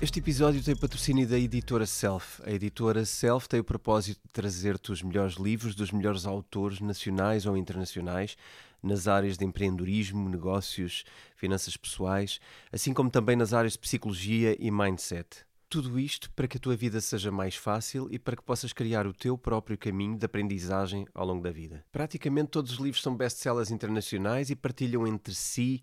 Este episódio tem patrocínio da editora Self. A editora Self tem o propósito de trazer-te os melhores livros dos melhores autores nacionais ou internacionais nas áreas de empreendedorismo, negócios, finanças pessoais, assim como também nas áreas de psicologia e mindset. Tudo isto para que a tua vida seja mais fácil e para que possas criar o teu próprio caminho de aprendizagem ao longo da vida. Praticamente todos os livros são best-sellers internacionais e partilham entre si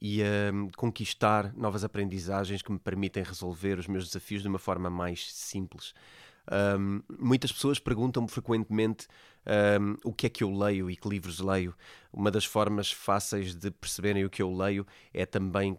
e a conquistar novas aprendizagens que me permitem resolver os meus desafios de uma forma mais simples. Um, muitas pessoas perguntam-me frequentemente um, o que é que eu leio e que livros leio. Uma das formas fáceis de perceberem o que eu leio é também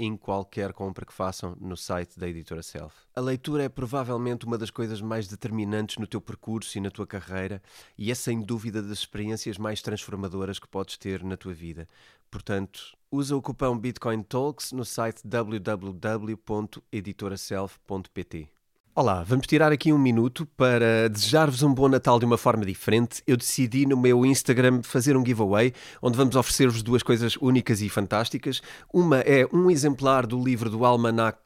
em qualquer compra que façam no site da editora Self. A leitura é provavelmente uma das coisas mais determinantes no teu percurso e na tua carreira e é sem dúvida das experiências mais transformadoras que podes ter na tua vida. Portanto, usa o cupom Bitcoin Talks no site www.editoraself.pt. Olá, vamos tirar aqui um minuto para desejar-vos um bom Natal de uma forma diferente. Eu decidi no meu Instagram fazer um giveaway onde vamos oferecer-vos duas coisas únicas e fantásticas. Uma é um exemplar do livro do Almanac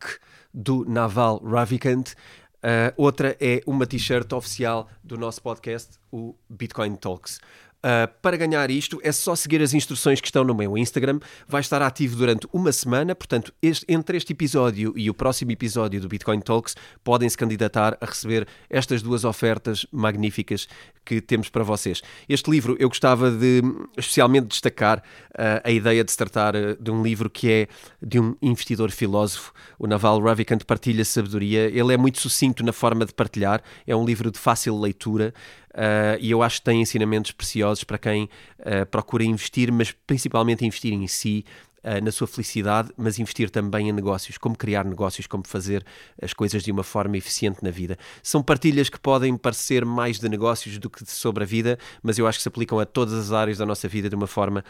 do Naval Ravikant. Uh, outra é uma t-shirt oficial do nosso podcast, o Bitcoin Talks. Uh, para ganhar isto é só seguir as instruções que estão no meu Instagram. Vai estar ativo durante uma semana, portanto, este, entre este episódio e o próximo episódio do Bitcoin Talks, podem se candidatar a receber estas duas ofertas magníficas que temos para vocês. Este livro eu gostava de especialmente destacar uh, a ideia de se tratar uh, de um livro que é de um investidor filósofo. O Naval Ravikant partilha sabedoria. Ele é muito sucinto na forma de partilhar. É um livro de fácil leitura. Uh, e eu acho que tem ensinamentos preciosos para quem uh, procura investir, mas principalmente investir em si, uh, na sua felicidade, mas investir também em negócios, como criar negócios, como fazer as coisas de uma forma eficiente na vida. São partilhas que podem parecer mais de negócios do que sobre a vida, mas eu acho que se aplicam a todas as áreas da nossa vida de uma forma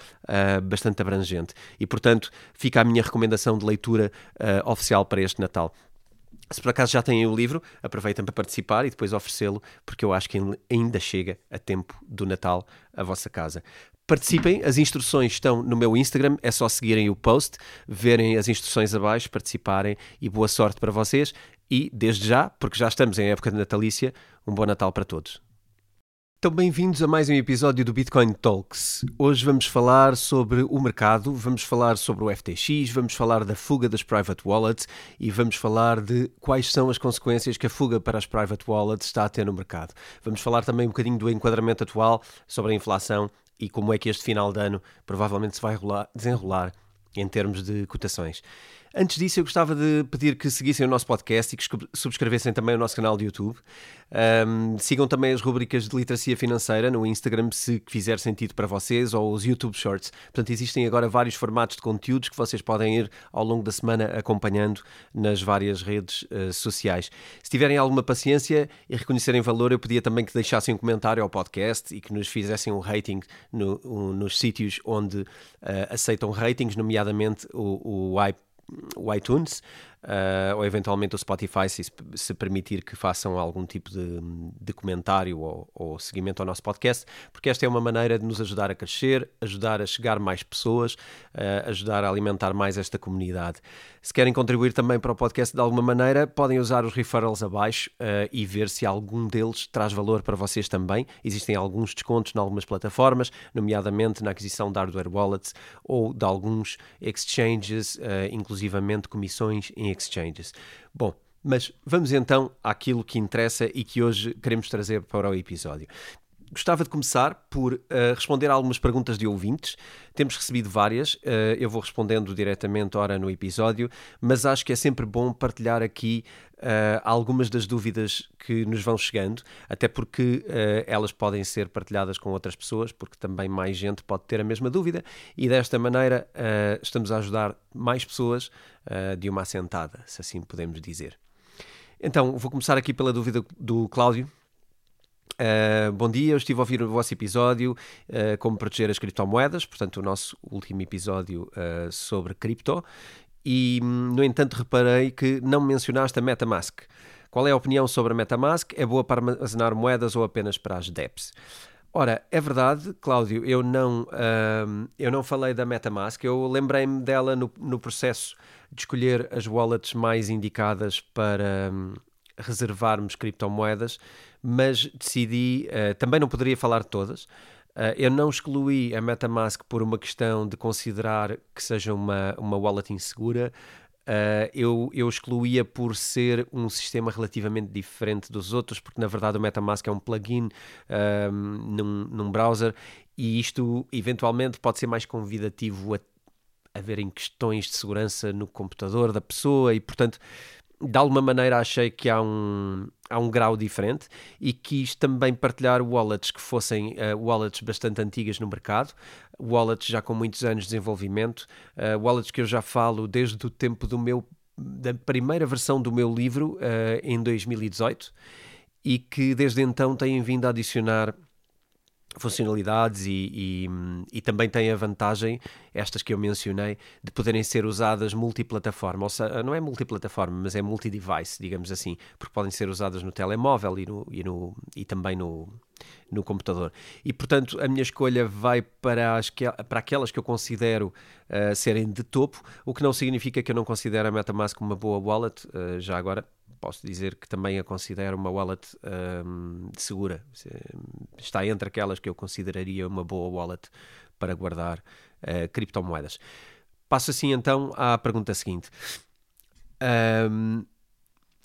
bastante abrangente. E, portanto, fica a minha recomendação de leitura oficial para este Natal. Se por acaso já têm o livro, aproveitem para participar e depois oferecê-lo, porque eu acho que ainda chega a tempo do Natal à vossa casa. Participem, as instruções estão no meu Instagram, é só seguirem o post, verem as instruções abaixo, participarem e boa sorte para vocês. E desde já, porque já estamos em época de natalícia, um bom Natal para todos. Então, bem-vindos a mais um episódio do Bitcoin Talks. Hoje vamos falar sobre o mercado, vamos falar sobre o FTX, vamos falar da fuga das private wallets e vamos falar de quais são as consequências que a fuga para as private wallets está a ter no mercado. Vamos falar também um bocadinho do enquadramento atual sobre a inflação e como é que este final de ano provavelmente se vai rolar, desenrolar em termos de cotações. Antes disso, eu gostava de pedir que seguissem o nosso podcast e que subscrevessem também o nosso canal de YouTube. Um, sigam também as rubricas de literacia financeira no Instagram, se fizer sentido para vocês, ou os YouTube Shorts. Portanto, existem agora vários formatos de conteúdos que vocês podem ir ao longo da semana acompanhando nas várias redes uh, sociais. Se tiverem alguma paciência e reconhecerem valor, eu pedia também que deixassem um comentário ao podcast e que nos fizessem um rating no, um, nos sítios onde uh, aceitam ratings, nomeadamente o, o iTunes uh, ou eventualmente o Spotify, se, se, permitir que façam algum tipo de, de comentário ou, ou, seguimento ao nosso podcast, porque esta é uma maneira de nos ajudar a crescer, ajudar a chegar mais pessoas, uh, ajudar a alimentar mais esta comunidade. Se querem contribuir também para o podcast de alguma maneira, podem usar os referrals abaixo uh, e ver se algum deles traz valor para vocês também. Existem alguns descontos em algumas plataformas, nomeadamente na aquisição de hardware wallets ou de alguns exchanges, inclusivamente comissões em exchanges. Bom, mas vamos então àquilo que interessa e que hoje queremos trazer para o episódio. Gostava de começar por uh, responder a algumas perguntas de ouvintes. Temos recebido várias, uh, eu vou respondendo diretamente, ora no episódio, mas acho que é sempre bom partilhar aqui uh, algumas das dúvidas que nos vão chegando, até porque elas podem ser partilhadas com outras pessoas, porque também mais gente pode ter a mesma dúvida, e desta maneira estamos a ajudar mais pessoas de uma assentada, se assim podemos dizer. Então, vou começar aqui pela dúvida do Cláudio, Uh, bom dia, eu estive a ouvir o vosso episódio uh, como proteger as criptomoedas, portanto, o nosso último episódio uh, sobre cripto, e no entanto reparei que não mencionaste a Metamask. Qual é a opinião sobre a Metamask? É boa para armazenar moedas ou apenas para as DEPs? Ora, é verdade, Cláudio, eu não, eu não falei da Metamask, eu lembrei-me dela no, no processo de escolher as wallets mais indicadas para um, reservarmos criptomoedas mas decidi, uh, também não poderia falar de todas, eu não excluí a MetaMask por uma questão de considerar que seja uma, uma wallet insegura, Uh, eu, eu excluía por ser um sistema relativamente diferente dos outros, porque na verdade o MetaMask é um plugin uh, num, num browser e isto eventualmente pode ser mais convidativo a, a verem questões de segurança no computador da pessoa e portanto de alguma maneira achei que há um, há um grau diferente e quis também partilhar wallets que fossem uh, wallets bastante antigas no mercado, wallets já com muitos anos de desenvolvimento, uh, wallets que eu já falo desde o tempo do meu da primeira versão do meu livro uh, em 2018 e que desde então têm vindo a adicionar funcionalidades e, e, e, também tem a vantagem, estas que eu mencionei, de poderem ser usadas multiplataforma, ou seja, não é multiplataforma, mas é multi-device, digamos assim, porque podem ser usadas no telemóvel e, no, e, no, e também no, no computador. E, portanto, a minha escolha vai para, as que, para aquelas que eu considero uh, serem de topo, o que não significa que eu não considero a MetaMask uma boa wallet, uh, já agora, posso dizer que também a considero uma wallet um, segura. Está entre aquelas que eu consideraria uma boa wallet para guardar uh, criptomoedas. Passo assim então à pergunta seguinte. Um,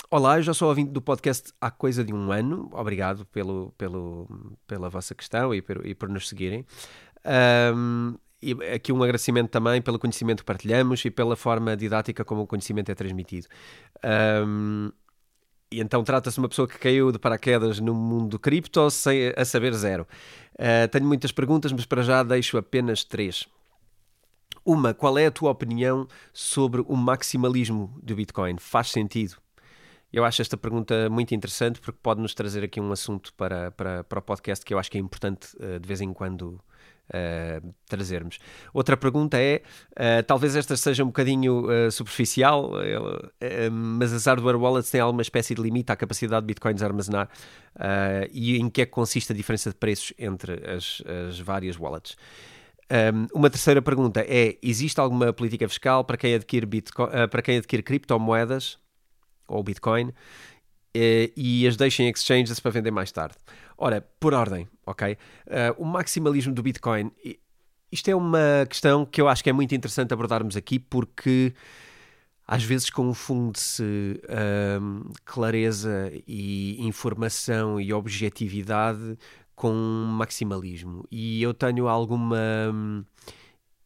olá, eu já sou ouvinte do podcast há coisa de um ano. Obrigado pelo, pelo, pela vossa questão e por, e por nos seguirem. Um, e aqui um agradecimento também pelo conhecimento que partilhamos e pela forma didática como o conhecimento é transmitido. Um, e então trata-se de uma pessoa que caiu de paraquedas no mundo do cripto sem a saber zero. Uh, tenho muitas perguntas, mas para já deixo apenas três. Uma, qual é a tua opinião sobre o maximalismo do Bitcoin? Faz sentido? Eu acho esta pergunta muito interessante porque pode nos trazer aqui um assunto para, para, para o podcast que eu acho que é importante uh, de vez em quando uh, trazermos. Outra pergunta é: uh, talvez esta seja um bocadinho uh, superficial, mas as hardware wallets têm alguma espécie de limite à capacidade de bitcoins a armazenar e em que é que consiste a diferença de preços entre as, as várias wallets? Um, uma terceira pergunta é: existe alguma política fiscal para quem adquire, Bitcoin, para quem adquire criptomoedas ou Bitcoin e as deixa em exchanges para vender mais tarde? Ora, por ordem, ok? Uh, o maximalismo do Bitcoin. Isto é uma questão que eu acho que é muito interessante abordarmos aqui porque às vezes confunde-se uh, clareza e informação e objetividade com maximalismo. E eu tenho alguma.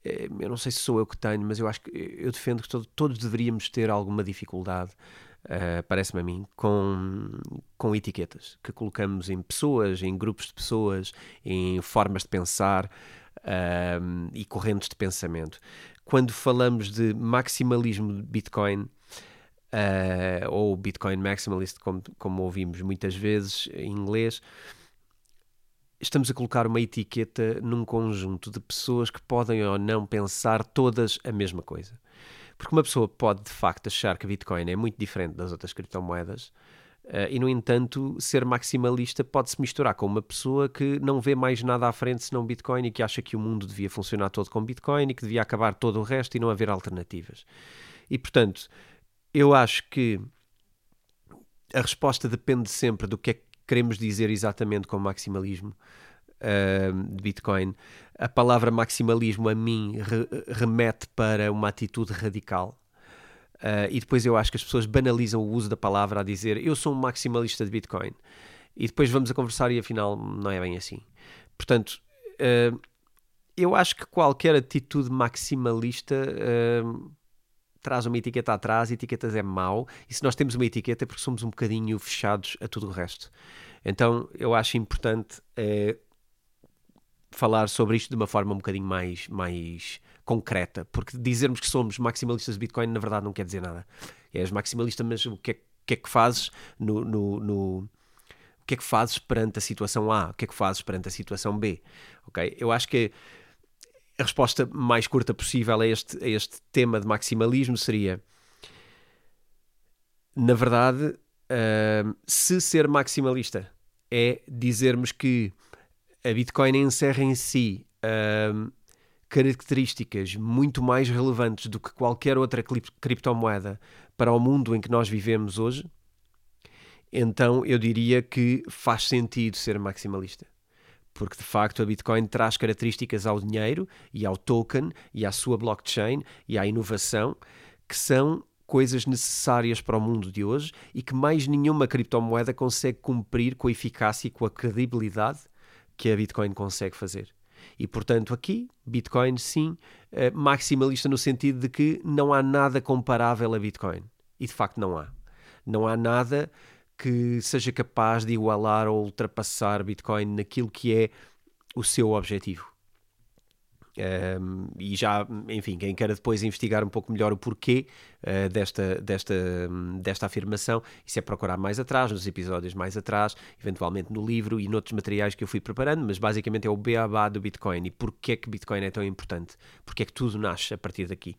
Eh, eu não sei se sou eu que tenho, mas eu acho que eu defendo que todos deveríamos ter alguma dificuldade uh, parece-me a mim, com, com etiquetas que colocamos em pessoas, em grupos de pessoas, em formas de pensar uh, e correntes de pensamento. Quando falamos de maximalismo de Bitcoin, uh, ou Bitcoin Maximalist, como, como ouvimos muitas vezes em inglês, estamos a colocar uma etiqueta num conjunto de pessoas que podem ou não pensar todas a mesma coisa. Porque uma pessoa pode de facto achar que Bitcoin é muito diferente das outras criptomoedas. Uh, e, no entanto, ser maximalista pode-se misturar com uma pessoa que não vê mais nada à frente senão Bitcoin e que acha que o mundo devia funcionar todo com Bitcoin e que devia acabar todo o resto e não haver alternativas. E, portanto, eu acho que a resposta depende sempre do que é que queremos dizer exatamente com maximalismo de Bitcoin, a palavra maximalismo a mim re remete para uma atitude radical. Uh, e depois eu acho que as pessoas banalizam o uso da palavra a dizer eu sou um maximalista de Bitcoin. e depois vamos a conversar e afinal não é bem assim. Portanto, uh, eu acho que qualquer atitude maximalista uh, traz uma etiqueta atrás, etiquetas é mau, e se nós temos uma etiqueta é porque somos um bocadinho fechados a tudo o resto. Então eu acho importante uh, falar sobre isto de uma forma um bocadinho mais, mais concreta, porque dizermos que somos maximalistas de Bitcoin na verdade não quer dizer nada. És maximalista, mas o que é, que, é que fazes no, no, no, o que é que fazes perante a situação A? O que é que fazes perante a situação B? Ok? Eu acho que a resposta mais curta possível a este, a este tema de maximalismo seria: na verdade, uh, se ser maximalista é dizermos que a Bitcoin encerra em si uh, características muito mais relevantes do que qualquer outra criptomoeda para o mundo em que nós vivemos hoje, então eu diria que faz sentido ser maximalista. Porque de facto a Bitcoin traz características ao dinheiro e ao token e à sua blockchain e à inovação que são coisas necessárias para o mundo de hoje e que mais nenhuma criptomoeda consegue cumprir com a eficácia e com a credibilidade que a Bitcoin consegue fazer. E portanto, aqui, Bitcoin, sim, eh, maximalista no sentido de que não há nada comparável a Bitcoin. E de facto não há. Não há nada que seja capaz de igualar ou ultrapassar Bitcoin naquilo que é o seu objetivo. Um, e já, enfim, quem queira depois investigar um pouco melhor o porquê uh, desta, desta, desta afirmação, isso é procurar mais atrás, nos episódios mais atrás, eventualmente no livro e noutros materiais que eu fui preparando, mas basicamente é o beabá do Bitcoin e porquê é que Bitcoin é tão importante, porque é que tudo nasce a partir daqui.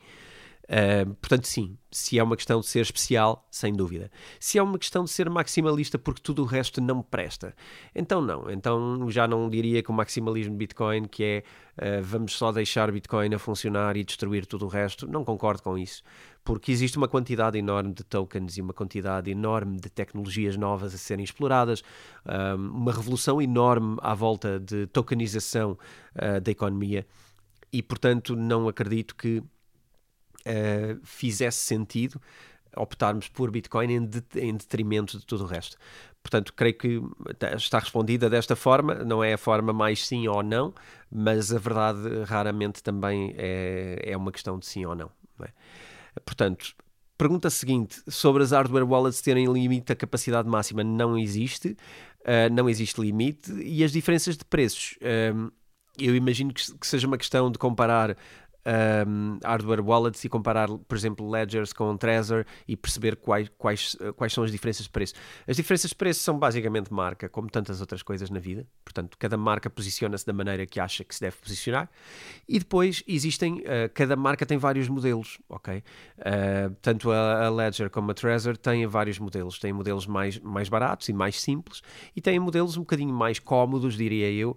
Uh, portanto, sim, se é uma questão de ser especial, sem dúvida. Se é uma questão de ser maximalista porque tudo o resto não presta, então não. Então já não diria que o maximalismo de Bitcoin, que é uh, vamos só deixar Bitcoin a funcionar e destruir tudo o resto, não concordo com isso. Porque existe uma quantidade enorme de tokens e uma quantidade enorme de tecnologias novas a serem exploradas, uh, uma revolução enorme à volta de tokenização da economia, e portanto não acredito que uh, fizesse sentido optarmos por Bitcoin em, de, em, detrimento de tudo o resto. Portanto, creio que está respondida desta forma, não é a forma mais sim ou não, mas a verdade raramente também é, é uma questão de sim ou não. não é? Portanto, pergunta seguinte: sobre as hardware wallets terem limite a capacidade máxima, não existe, uh, não existe limite, e as diferenças de preços. Uh, eu imagino que, seja uma questão de comparar um, hardware wallets e comparar, por exemplo, ledgers com Trezor e perceber quais, quais, quais são as diferenças de preço. As diferenças de preço são basicamente marca, como tantas outras coisas na vida. Portanto, cada marca posiciona-se da maneira que acha que se deve posicionar. E depois existem, uh, cada marca tem vários modelos, ok? Uh, tanto a, a, Ledger como a Trezor têm vários modelos. Têm modelos mais, mais baratos e mais simples e têm modelos um bocadinho mais cómodos, diria eu,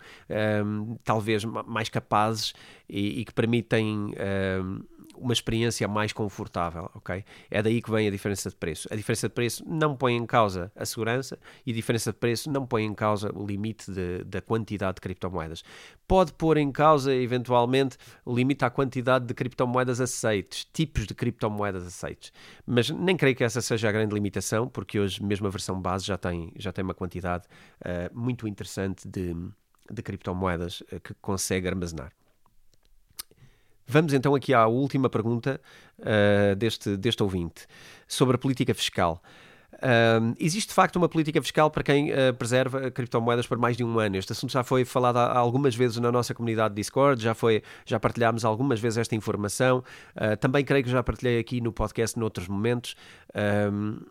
um, talvez mais capazes e, e que permitem uh, uma experiência mais confortável, ok? É daí que vem a diferença de preço. A diferença de preço não põe em causa a segurança e a diferença de preço não põe em causa o limite de, da quantidade de criptomoedas. Pode pôr em causa, eventualmente, o limite à quantidade de criptomoedas aceites, tipos de criptomoedas aceites. Mas nem creio que essa seja a grande limitação, porque hoje mesmo a versão base já tem, já tem uma quantidade uh, muito interessante de, de criptomoedas uh, que consegue armazenar. Vamos então aqui à última pergunta uh, deste, deste ouvinte, sobre a política fiscal. Uh, existe de facto uma política fiscal para quem uh, preserva criptomoedas por mais de um ano. Este assunto já foi falado algumas vezes na nossa comunidade Discord, já, foi, já partilhámos algumas vezes esta informação. Uh, também creio que já partilhei aqui no podcast noutros momentos.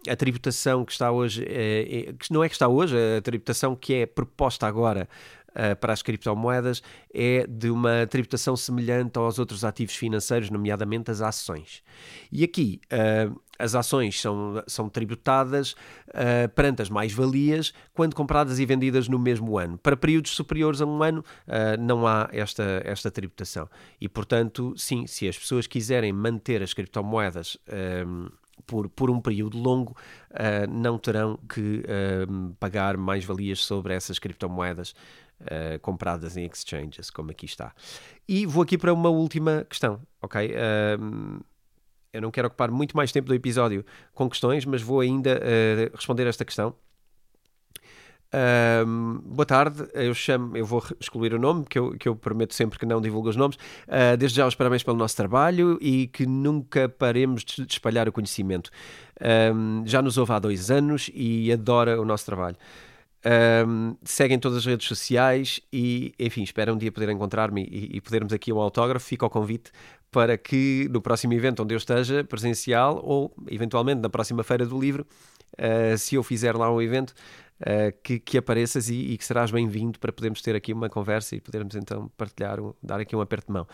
a tributação que está hoje, que não é que está hoje, a tributação que é proposta agora uh, para as criptomoedas é de uma tributação semelhante aos outros ativos financeiros, nomeadamente as ações. E aqui uh, as ações são, são tributadas uh, perante as mais-valias quando compradas e vendidas no mesmo ano. Para períodos superiores a um ano, uh, não há esta, esta tributação. E, portanto, sim, se as pessoas quiserem manter as criptomoedas. por, por um período longo, uh, não terão que pagar mais-valias sobre essas criptomoedas uh, compradas em exchanges, como aqui está. E vou aqui para uma última questão, ok? Eu não quero ocupar muito mais tempo do episódio com questões, mas vou ainda uh, responder esta questão. Um, boa tarde, eu chamo, eu vou excluir o nome, que eu, que eu prometo sempre que não divulgo os nomes. Uh, desde já os parabéns pelo nosso trabalho e que nunca paremos de, de espalhar o conhecimento. Um, já nos ouve há dois anos e adora o nosso trabalho. Um, seguem todas as redes sociais e, enfim, espero um dia poder encontrar-me e, e podermos aqui um autógrafo. Fica ao convite para que no próximo evento onde eu esteja, presencial ou eventualmente na próxima Feira do Livro, uh, se eu fizer lá um evento, uh, que, que, apareças e, e que serás bem-vindo para podermos ter aqui uma conversa e podermos então partilhar, dar aqui um aperto de mão.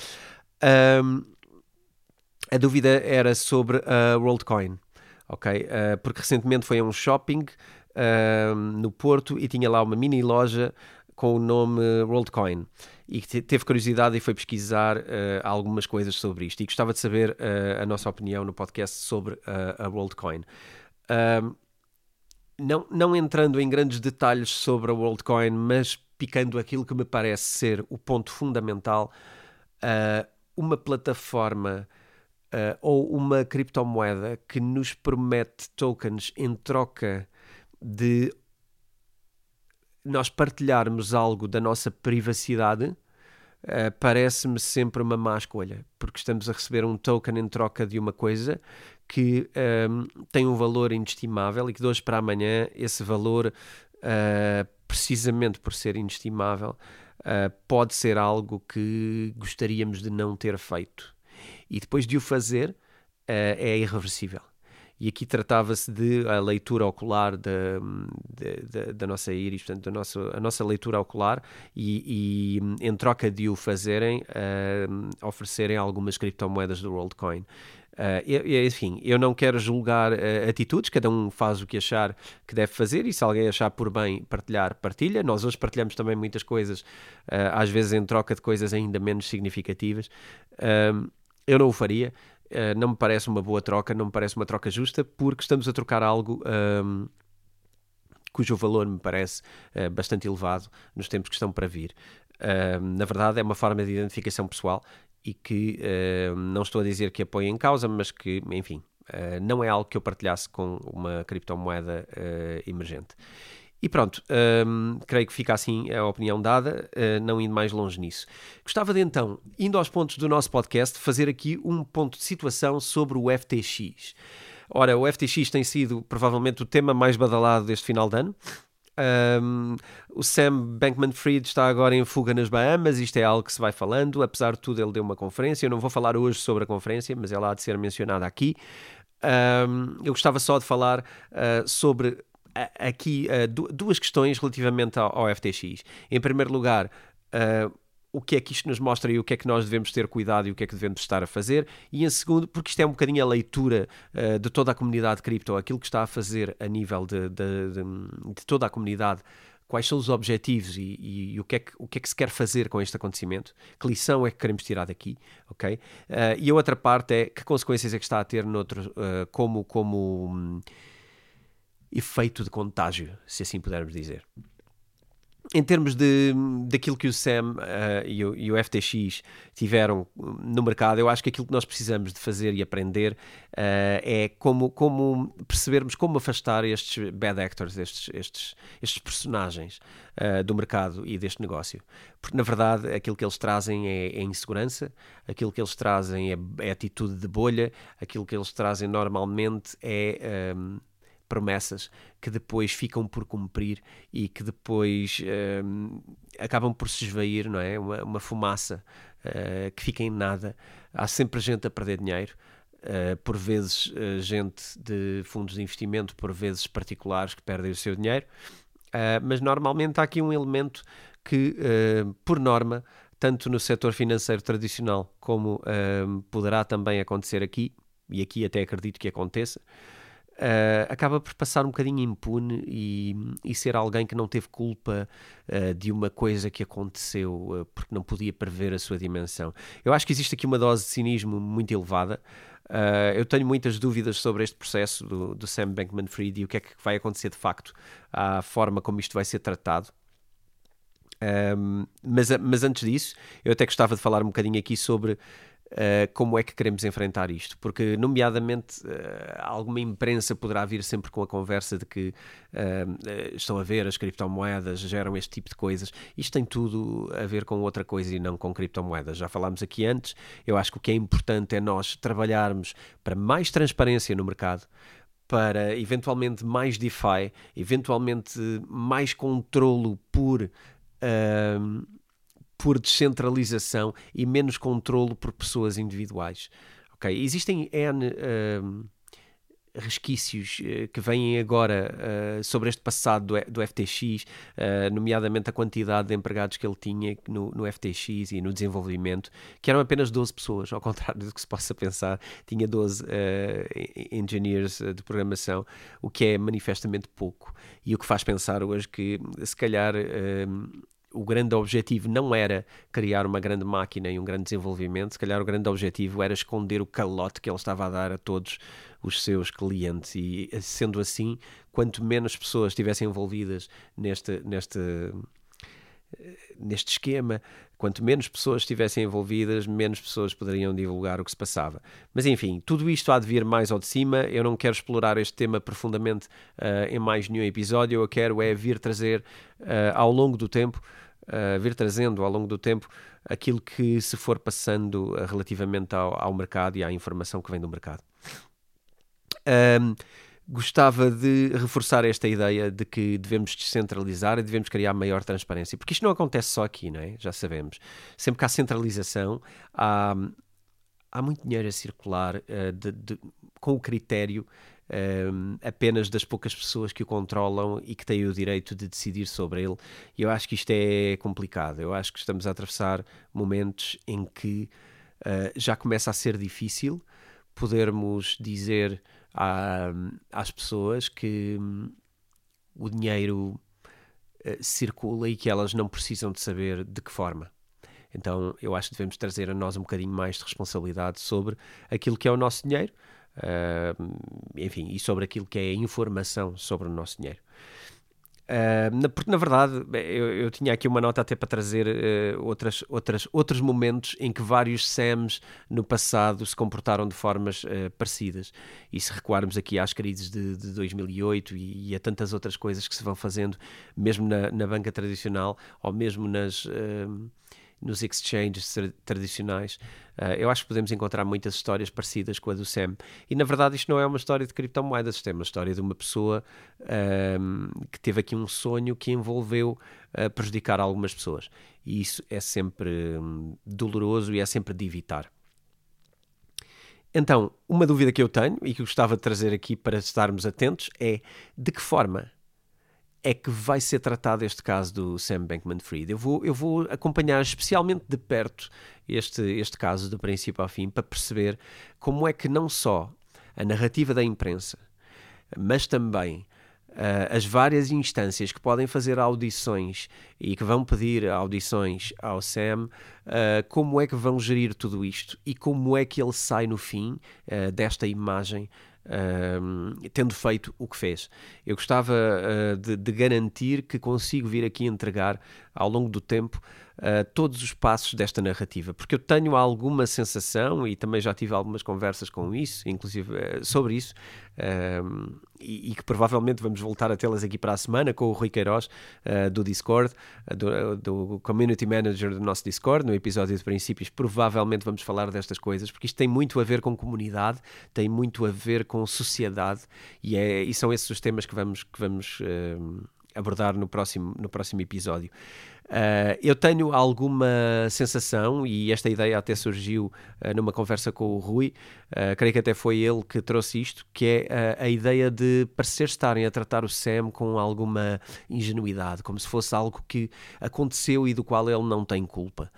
Um, a dúvida era sobre a WorldCoin, ok? Uh, porque recentemente foi a um shopping uh, no Porto e tinha lá uma mini loja com o nome WorldCoin e teve curiosidade e foi pesquisar uh, algumas coisas sobre isto e gostava de saber uh, a nossa opinião no podcast sobre uh, a WorldCoin. não, não entrando em grandes detalhes sobre a WorldCoin, mas picando aquilo que me parece ser o ponto fundamental, uma plataforma ou uma criptomoeda que nos promete tokens em troca de nós partilharmos algo da nossa privacidade uh, parece-me sempre uma má escolha, porque estamos a receber um token em troca de uma coisa que um, ehm, tem um valor inestimável e que de hoje para amanhã esse valor, uh, precisamente por ser inestimável, uh, pode ser algo que gostaríamos de não ter feito. E depois de o fazer, é irreversível e aqui tratava-se de a leitura ocular da, da, da nossa íris, portanto, da nossa, a nossa leitura ocular, e, e em troca de o fazerem, uh, oferecerem algumas criptomoedas do WorldCoin. Uh, eu, enfim, eu não quero julgar uh, atitudes, cada um faz o que achar que deve fazer, e se alguém achar por bem partilhar, partilha. Nós hoje partilhamos também muitas coisas, uh, às vezes em troca de coisas ainda menos significativas. eu não o faria, uh, não me parece uma boa troca, não me parece uma troca justa, porque estamos a trocar algo um, cujo valor me parece uh, bastante elevado nos tempos que estão para vir. Uh, na verdade, é uma forma de identificação pessoal e que não estou a dizer que apoie em causa, mas que, enfim, não é algo que eu partilhasse com uma criptomoeda emergente. E pronto, hum, creio que fica assim a opinião dada, uh, não indo mais longe nisso. Gostava de então, indo aos pontos do nosso podcast, fazer aqui um ponto de situação sobre o FTX. Ora, o FTX tem sido provavelmente o tema mais badalado deste final de ano. Um, o Sam Bankman-Fried está agora em fuga nas Bahamas, isto é algo que se vai falando. Apesar de tudo, ele deu uma conferência. Eu não vou falar hoje sobre a conferência, mas ela há de ser mencionada aqui. Um, eu gostava só de falar uh, sobre aqui uh, duas questões relativamente ao, FTX. Em primeiro lugar, uh, o que é que isto nos mostra e o que é que nós devemos ter cuidado e o que é que devemos estar a fazer. E em segundo, porque isto é um bocadinho a leitura uh, de toda a comunidade cripto, aquilo que está a fazer a nível de, de, de, de toda a comunidade. Quais são os objetivos e, e, e, o, que é que, o que é que se quer fazer com este acontecimento? Que lição é que queremos tirar daqui? ok? e a outra parte é que consequências é que está a ter noutro, como, como um, efeito de contágio, se assim pudermos dizer. Em termos de, daquilo que o SAM uh, e, o, e, o, FTX tiveram no mercado, eu acho que aquilo que nós precisamos de fazer e aprender uh, é como, como percebermos como afastar estes bad actors, estes, estes, estes personagens uh, do mercado e deste negócio. Porque, na verdade, aquilo que eles trazem é, é insegurança, aquilo que eles trazem é, é, atitude de bolha, aquilo que eles trazem normalmente é. Um, promessas que depois ficam por cumprir e que depois uh, acabam por se esvair, não é? Uma, uma fumaça uh, que fica em nada. Há sempre gente a perder dinheiro. Uh, por vezes uh, gente de fundos de investimento, por vezes particulares que perdem o seu dinheiro, mas normalmente há aqui um elemento que, por norma, tanto no setor financeiro tradicional como poderá também acontecer aqui, e aqui até acredito que aconteça, Uh, acaba por passar um bocadinho impune e, e ser alguém que não teve culpa uh, de uma coisa que aconteceu uh, porque não podia prever a sua dimensão. Eu acho que existe aqui uma dose de cinismo muito elevada. eu tenho muitas dúvidas sobre este processo do, do Sam Bankman-Fried e o que é que vai acontecer de facto à forma como isto vai ser tratado. Um, mas, mas antes disso, eu até gostava de falar um bocadinho aqui sobre Uh, como é que queremos enfrentar isto? Porque, nomeadamente, uh, alguma imprensa poderá vir sempre com a conversa de que uh, estão a ver as criptomoedas, geram este tipo de coisas. Isto tem tudo a ver com outra coisa e não com criptomoedas. Já falámos aqui antes. Eu acho que o que é importante é nós trabalharmos para mais transparência no mercado, para eventualmente mais DeFi, eventualmente mais controlo por. Por descentralização e menos controlo por pessoas individuais. Okay? Existem N uh, resquícios uh, que vêm agora uh, sobre este passado do, do FTX, eh, nomeadamente a quantidade de empregados que ele tinha no, no, FTX e no desenvolvimento, que eram apenas 12 pessoas, ao contrário do que se possa pensar, tinha 12 engineers de programação, o que é manifestamente pouco. E o que faz pensar hoje que, se calhar, o grande objetivo não era criar uma grande máquina e um grande desenvolvimento, se calhar o grande objetivo era esconder o calote que ele estava a dar a todos os seus clientes. E sendo assim, quanto menos pessoas estivessem envolvidas neste, neste, neste esquema, quanto menos pessoas estivessem envolvidas, menos pessoas poderiam divulgar o que se passava. Mas enfim, tudo isto há de vir mais ao de cima. Eu não quero explorar este tema profundamente uh, em mais nenhum episódio. Eu quero é vir trazer uh, ao longo do tempo uh, vir trazendo ao longo do tempo aquilo que se for passando relativamente ao, ao, mercado e à informação que vem do mercado. Um, gostava de reforçar esta ideia de que devemos descentralizar e devemos criar maior transparência, porque isto não acontece só aqui, não é? Já sabemos. Sempre que há centralização, há, há muito dinheiro a circular uh, de, de, com o critério um, apenas das poucas pessoas que o controlam e que têm o direito de decidir sobre ele. E eu acho que isto é complicado. Eu acho que estamos a atravessar momentos em que uh, já começa a ser difícil podermos dizer à, às pessoas que um, o dinheiro uh, circula e que elas não precisam de saber de que forma. Então eu acho que devemos trazer a nós um bocadinho mais de responsabilidade sobre aquilo que é o nosso dinheiro, Uh, enfim, e sobre aquilo que é a informação sobre o nosso dinheiro. Uh, porque na verdade eu, eu, tinha aqui uma nota até para trazer uh, outras, outras, outros momentos em que vários SAMs no passado se comportaram de formas uh, parecidas. E se recuarmos aqui às crises de, de 2008 e, e, a tantas outras coisas que se vão fazendo, mesmo na, na banca tradicional ou mesmo nas nos exchanges tradicionais. Uh, eu acho que podemos encontrar muitas histórias parecidas com a do Sam. E na verdade, isto não é uma história de criptomoedas, isto é uma história de uma pessoa uh, que teve aqui um sonho que envolveu uh, prejudicar algumas pessoas. E isso é sempre um, doloroso e é sempre de evitar. Então, uma dúvida que eu tenho e que gostava de trazer aqui para estarmos atentos é de que forma é que vai ser tratado este caso do Sam Bankman-Fried. Eu vou, eu vou acompanhar especialmente de perto este, este caso, do princípio ao fim, para perceber como é que não só a narrativa da imprensa, mas também uh, as várias instâncias que podem fazer audições e que vão pedir audições ao Sam, uh, como é que vão gerir tudo isto e como é que ele sai no fim uh, desta imagem tendo feito o que fez. Eu gostava uh, de, de, garantir que consigo vir aqui entregar ao longo do tempo uh, todos os passos desta narrativa, porque eu tenho alguma sensação e também já tive algumas conversas com isso, inclusive uh, sobre isso, e, que provavelmente vamos voltar a tê-las aqui para a semana com o Rui Queiroz do Discord, do, do Community Manager do nosso Discord, no episódio de princípios. Provavelmente vamos falar destas coisas, porque isto tem muito a ver com comunidade, tem muito a ver com sociedade e, é, e são esses os temas que vamos, que vamos uh, abordar no próximo, no próximo episódio. Uh, eu tenho alguma sensação, e esta ideia até surgiu uh, numa conversa com o Rui, uh, creio que até foi ele que trouxe isto, que é a ideia de parecer estarem a tratar o Sam com alguma ingenuidade, como se fosse algo que aconteceu e do qual ele não tem culpa.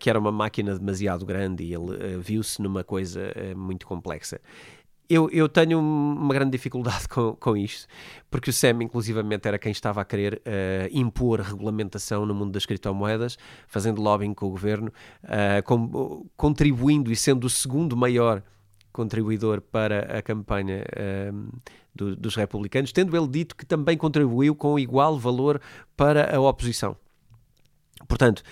que era uma máquina demasiado grande e ele viu-se numa coisa muito complexa eu, eu tenho uma grande dificuldade com, com isto, porque o SEM, inclusivamente, era quem estava a querer uh, impor regulamentação no mundo das criptomoedas, fazendo lobbying com o governo, uh, com, contribuindo e sendo o segundo maior contribuidor para a campanha uh, do, dos republicanos, tendo ele dito que também contribuiu com igual valor para a oposição. Portanto,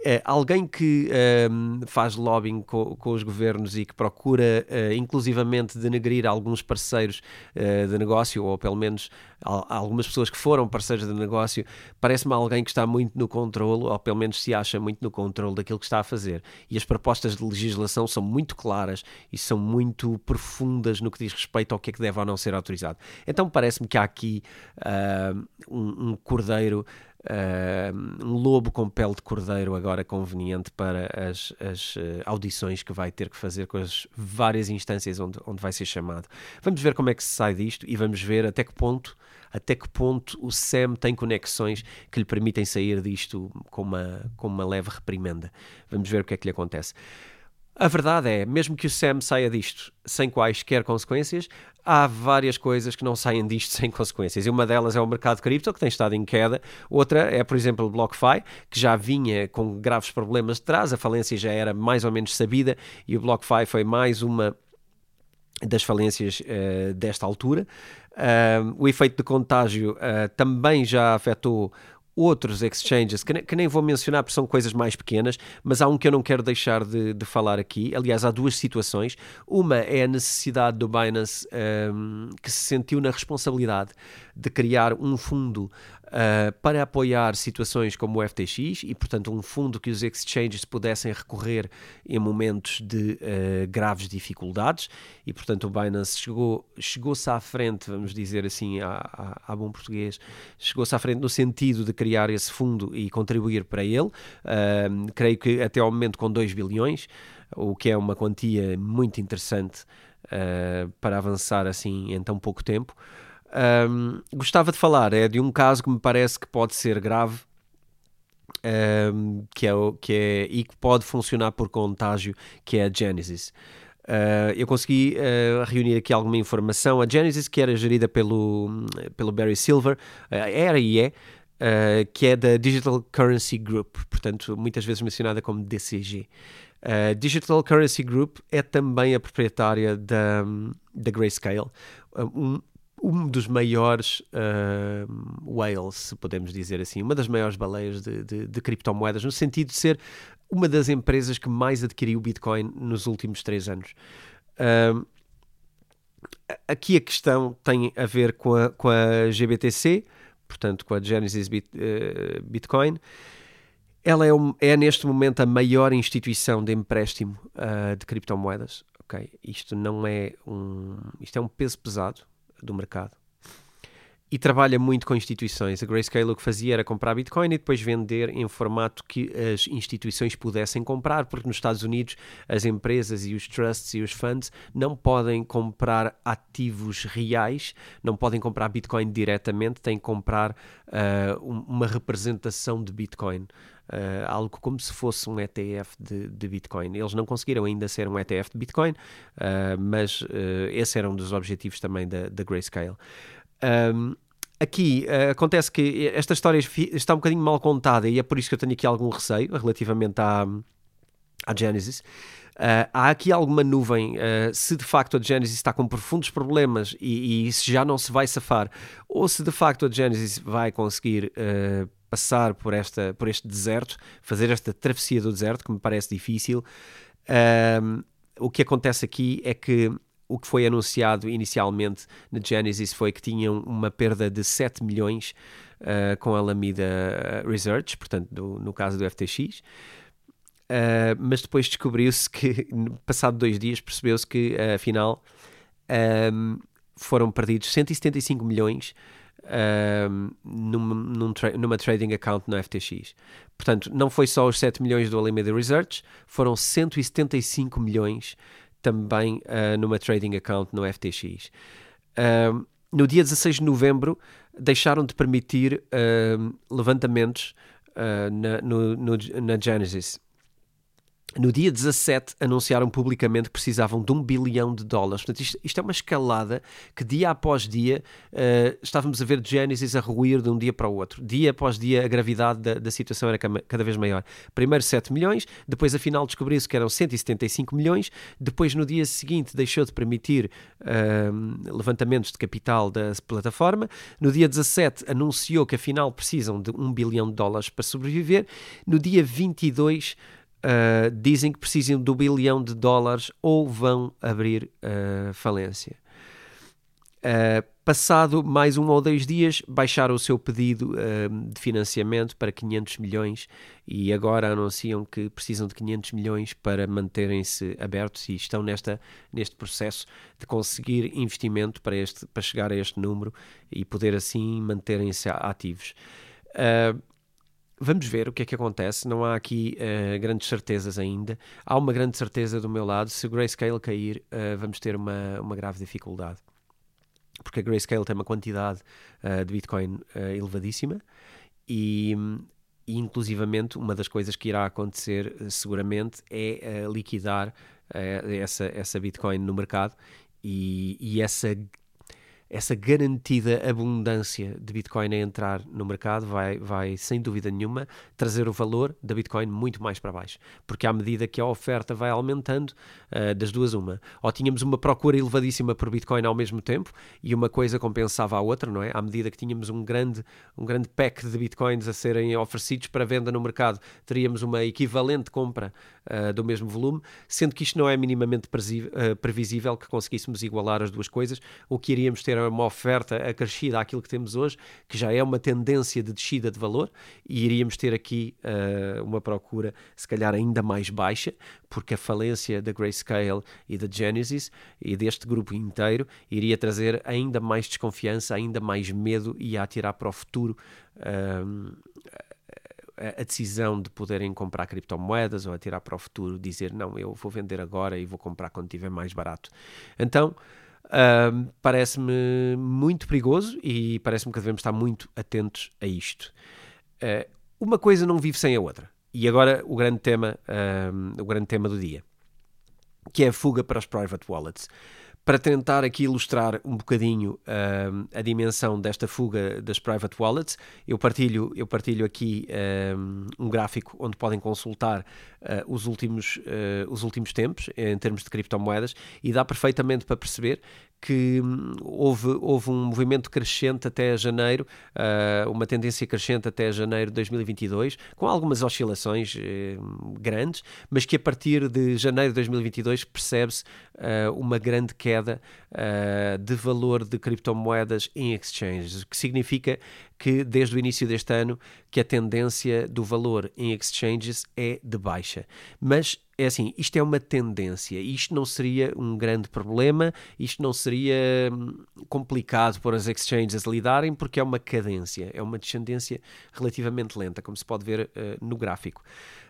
Uh, alguém que uh, faz lobbying co com, os governos e que procura uh, inclusivamente denegrir alguns parceiros de negócio, ou pelo menos algumas pessoas que foram parceiros de negócio, parece-me alguém que está muito no controle, ou pelo menos se acha muito no controle daquilo que está a fazer. E as propostas de legislação são muito claras e são muito profundas no que diz respeito ao que é que deve ou não ser autorizado. Então parece-me que há aqui um, um cordeiro um lobo com pele de cordeiro agora conveniente para as, as uh, audições que vai ter que fazer com as várias instâncias onde, onde vai ser chamado. Vamos ver como é que se sai disto e vamos ver até que ponto até que ponto o Sam tem conexões que lhe permitem sair disto com uma, com uma leve reprimenda. Vamos ver o que é que lhe acontece. A verdade é, mesmo que o Sam saia disto sem quaisquer consequências, há várias coisas que não saem disto sem consequências. E uma delas é o mercado cripto, que tem estado em queda. Outra é, por exemplo, o BlockFi, que já vinha com graves problemas de trás. A falência já era mais ou menos sabida e o BlockFi foi mais uma das falências uh, desta altura. Uh, o efeito de contágio uh, também já afetou outros exchanges que, que, nem vou mencionar porque são coisas mais pequenas, mas há um que eu não quero deixar de, de falar aqui. Aliás, há duas situações. Uma é a necessidade do Binance um, que se sentiu na responsabilidade de criar um fundo uh, para apoiar situações como o FTX e, portanto, um fundo que os exchanges pudessem recorrer em momentos de uh, graves dificuldades. E, portanto, o Binance chegou, chegou-se à frente, vamos dizer assim, a, a, a bom português, chegou-se à frente no sentido de criar esse fundo e contribuir para ele. Uh, creio que até ao momento com 2 bilhões, o que é uma quantia muito interessante para avançar assim em tão pouco tempo. Um, gostava de falar é de um caso que me parece que pode ser grave um, que é, que é, e que pode funcionar por contágio, que é a Genesis. Uh, eu consegui uh, reunir aqui alguma informação. A Genesis, que era gerida pelo, pelo Barry Silver, uh, era e é, que é da Digital Currency Group, portanto, muitas vezes mencionada como DCG. A Digital Currency Group é também a proprietária da, da Grayscale, um, um dos maiores uh, whales, se podemos dizer assim, uma das maiores baleias de, de, de, criptomoedas, no sentido de ser uma das empresas que mais adquiriu Bitcoin nos últimos três anos. Uh, aqui a questão tem a ver com a, com a GBTC, portanto com a Genesis Bit, uh, Bitcoin. Ela é, um, é, neste momento a maior instituição de empréstimo de criptomoedas. Okay? Isto não é um, isto é um peso pesado do mercado. E trabalha muito com instituições. A Grayscale o que fazia era comprar Bitcoin e depois vender em formato que as instituições pudessem comprar, porque nos Estados Unidos as empresas e os trusts e os funds não podem comprar ativos reais, não podem comprar Bitcoin diretamente, têm que comprar uh, uma representação de Bitcoin. Uh, algo como se fosse um ETF de, de, Bitcoin. Eles não conseguiram ainda ser um ETF de Bitcoin, uh, mas uh, esse era um dos objetivos também da, da Grayscale. Um, aqui acontece que esta história está um bocadinho mal contada e é por isso que eu tenho aqui algum receio relativamente à, à Genesis. Uh, há aqui alguma nuvem, uh, se de facto a Genesis está com profundos problemas e, e se já não se vai safar, ou se de facto a Genesis vai conseguir uh, passar por, esta, por este deserto, fazer esta travessia do deserto, que me parece difícil. o que acontece aqui é que o que foi anunciado inicialmente na Genesis foi que tinham uma perda de 7 milhões uh, com a Alameda Research, portanto, do, no caso do FTX. Uh, mas depois descobriu-se que, passado dois dias, percebeu-se que, uh, afinal, um, foram perdidos 175 milhões uh, numa, num tra numa trading account no FTX. Portanto, não foi só os 7 milhões do Alameda Research, foram 175 milhões também uh, numa trading account no FTX. Uh, no dia 16 de novembro, deixaram de permitir uh, levantamentos na, no, no, na Genesis. No dia 17 anunciaram publicamente que precisavam de um bilhão de dólares. Portanto, isto, isto é uma escalada que dia após dia uh, estávamos a ver Genesis a ruir de um dia para o outro. Dia após dia a gravidade da, da situação era cada vez maior. Primeiro 7 milhões, depois afinal descobriu-se que eram 175 milhões, depois no dia seguinte deixou de permitir uh, levantamentos de capital da plataforma, no dia 17 anunciou que afinal precisam de um bilhão de dólares para sobreviver, no dia 22 uh, dizem que precisam do bilhão de dólares ou vão abrir uh, falência. Uh, passado mais um ou dois dias, baixaram o seu pedido de financiamento para 500 milhões e agora anunciam que precisam de 500 milhões para manterem-se abertos e estão nesta, neste processo de conseguir investimento para, este, para chegar a este número e poder assim manterem-se ativos. Uh, Vamos ver o que é que acontece. Não há aqui uh, grandes certezas ainda. Há uma grande certeza do meu lado. Se o Grayscale cair, uh, vamos ter uma, uma grave dificuldade. Porque a Grayscale tem uma quantidade uh, de Bitcoin elevadíssima e, e, inclusivamente, uma das coisas que irá acontecer seguramente é liquidar essa, essa Bitcoin no mercado e, e essa essa garantida abundância de Bitcoin a entrar no mercado vai, vai, sem dúvida nenhuma, trazer o valor da Bitcoin muito mais para baixo. Porque à medida que a oferta vai aumentando, uh, das duas, uma. Ou tínhamos uma procura elevadíssima por Bitcoin ao mesmo tempo e uma coisa compensava a outra, não é? À medida que tínhamos um grande, um grande pack de Bitcoins a serem oferecidos para venda no mercado, teríamos uma equivalente compra uh, do mesmo volume, sendo que isto não é minimamente uh, previsível que conseguíssemos igualar as duas coisas. O que iríamos ter é uma oferta acrescida àquilo que temos hoje, que já é uma tendência de descida de valor, e iríamos ter aqui uh, uma procura, se calhar, ainda mais baixa, porque a falência da Grayscale e da Genesis e deste grupo inteiro iria trazer ainda mais desconfiança, ainda mais medo e a atirar para o futuro a decisão de poderem comprar criptomoedas ou atirar para o futuro, dizer não, eu vou vender agora e vou comprar quando tiver mais barato. Então, uh, parece-me muito perigoso e parece-me que devemos estar muito atentos a isto. Uh, uma coisa não vive sem a outra. E agora o grande tema, uh, o grande tema do dia, que é a fuga para os private wallets para tentar aqui ilustrar um bocadinho uh, a dimensão desta fuga das private wallets, eu partilho, eu partilho aqui um, um gráfico onde podem consultar uh, os, últimos, uh, os últimos tempos em termos de criptomoedas e dá perfeitamente para perceber que hum, houve, houve um movimento crescente até janeiro, uh, uma tendência crescente até janeiro de 2022, com algumas oscilações uh, grandes, mas que a partir de janeiro de 2022 percebe-se uh, uma grande queda de valor de criptomoedas em exchanges, o que significa que desde o início deste ano que a tendência do valor em exchanges é de baixa. Mas é assim, isto é uma tendência, isto não seria um grande problema, isto não seria hum, complicado para as exchanges lidarem, porque é uma cadência, é uma descendência relativamente lenta, como se pode ver uh, no gráfico.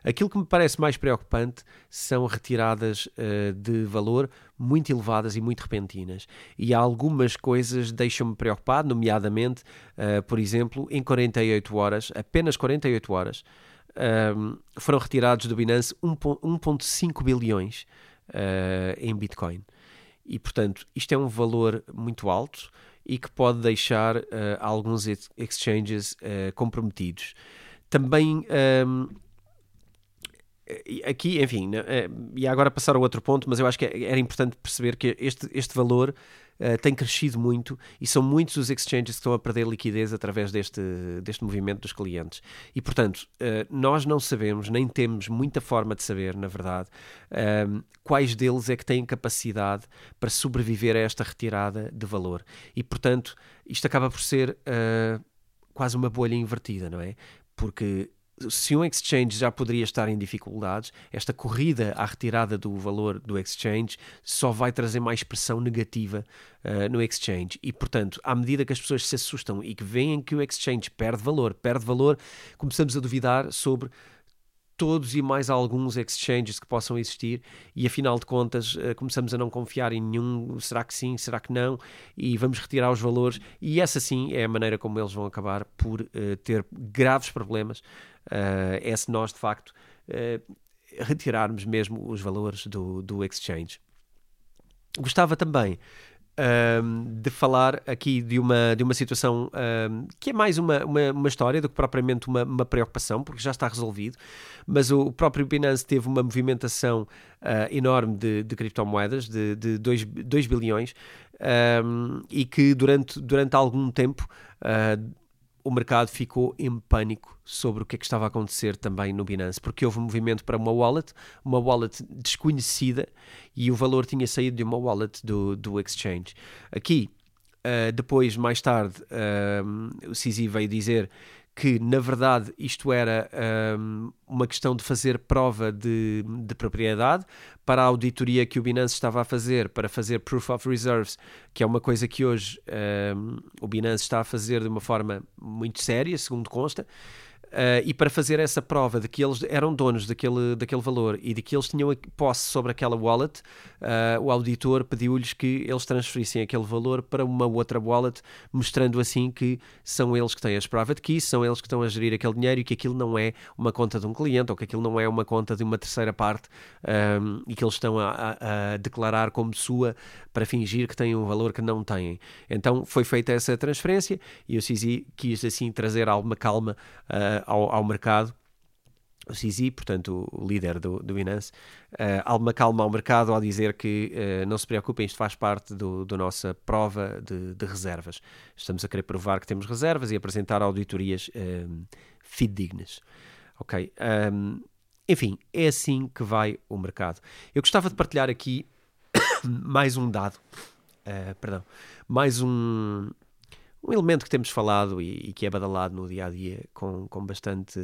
Aquilo que me parece mais preocupante são retiradas uh, de valor muito elevadas e muito repentinas. E algumas coisas deixam-me preocupado, nomeadamente, uh, por exemplo, em 48 horas, apenas 48 horas, um, foram retirados do Binance 1,5 bilhões uh, em Bitcoin. E, portanto, isto é um valor muito alto e que pode deixar uh, alguns exchanges comprometidos. Também. Um, aqui, enfim, e agora passar ao outro ponto, mas eu acho que era importante perceber que este, este valor uh, tem crescido muito e são muitos os exchanges que estão a perder liquidez através deste, deste movimento dos clientes. E, portanto, uh, nós não sabemos, nem temos muita forma de saber, na verdade, uh, quais deles é que têm capacidade para sobreviver a esta retirada de valor. E, portanto, isto acaba por ser quase uma bolha invertida, não é? Porque se um exchange já poderia estar em dificuldades, esta corrida à retirada do valor do exchange só vai trazer mais pressão negativa uh, no exchange. E, portanto, à medida que as pessoas se assustam e que veem que o exchange perde valor, perde valor, começamos a duvidar sobre todos e mais alguns exchanges que possam existir e afinal de contas uh, começamos a não confiar em nenhum, será que sim, será que não e vamos retirar os valores e essa sim é a maneira como eles vão acabar por uh, ter graves problemas uh, é se nós de facto retirarmos mesmo os valores do, do exchange. Gostava também um, de falar aqui de uma, de uma situação um, que é mais uma, uma, uma, história do que propriamente uma, uma, preocupação, porque já está resolvido, mas o próprio Binance teve uma movimentação uh, enorme de, de criptomoedas, de, de 2, 2 bilhões, um, e que durante, durante algum tempo uh, o mercado ficou em pânico sobre o que é que estava a acontecer também no Binance, porque houve um movimento para uma wallet, uma wallet desconhecida, e o valor tinha saído de uma wallet do, do exchange. Aqui, uh, depois, mais tarde, uh, o CZ veio dizer que na verdade isto era um, uma questão de fazer prova de, de, propriedade para a auditoria que o Binance estava a fazer para fazer Proof of Reserves, que é uma coisa que hoje um, o Binance está a fazer de uma forma muito séria, segundo consta. Uh, e para fazer essa prova de que eles eram donos daquele, daquele valor e de que eles tinham posse sobre aquela wallet, uh, o auditor pediu-lhes que eles transferissem aquele valor para uma outra wallet, mostrando assim que são eles que têm as private keys, são eles que estão a gerir aquele dinheiro e que aquilo não é uma conta de um cliente ou que aquilo não é uma conta de uma terceira parte um, e que eles estão a, a, a declarar como sua para fingir que têm um valor que não têm. Então foi feita essa transferência e o CZ quis assim trazer alguma calma. Uh, ao, ao mercado o CZ, portanto o líder do, do Binance, uh, alguma calma ao mercado ao dizer que uh, não se preocupem, isto faz parte do, do nossa prova de, de, reservas. Estamos a querer provar que temos reservas e apresentar auditorias uh, fidedignas. Ok? Um, enfim, é assim que vai o mercado. Eu gostava de partilhar aqui mais um dado, uh, perdão, mais um, um elemento que temos falado e, e, que é badalado no dia a dia com, com bastante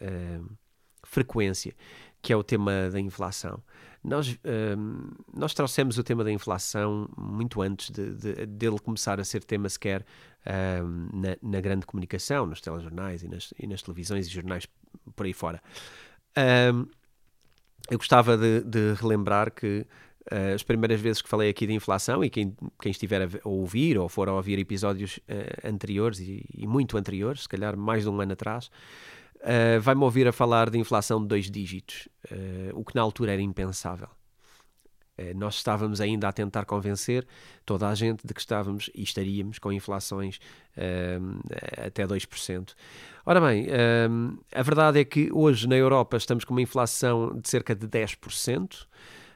uh, frequência, que é o tema da inflação. Nós, uh, nós trouxemos o tema da inflação muito antes de, de, dele começar a ser tema sequer uh, na, na, grande comunicação, nos telejornais e nas, e nas televisões e jornais por aí fora. eu gostava de, de relembrar que as primeiras vezes que falei aqui de inflação, e quem, quem estiver a, ouvir ou for a ouvir episódios uh, anteriores e, e, muito anteriores, se calhar mais de um ano atrás, uh, vai-me ouvir a falar de inflação de dois dígitos, o que na altura era impensável. nós estávamos ainda a tentar convencer toda a gente de que estávamos e estaríamos com inflações até 2%. Ora bem, a verdade é que hoje na Europa estamos com uma inflação de cerca de 10%.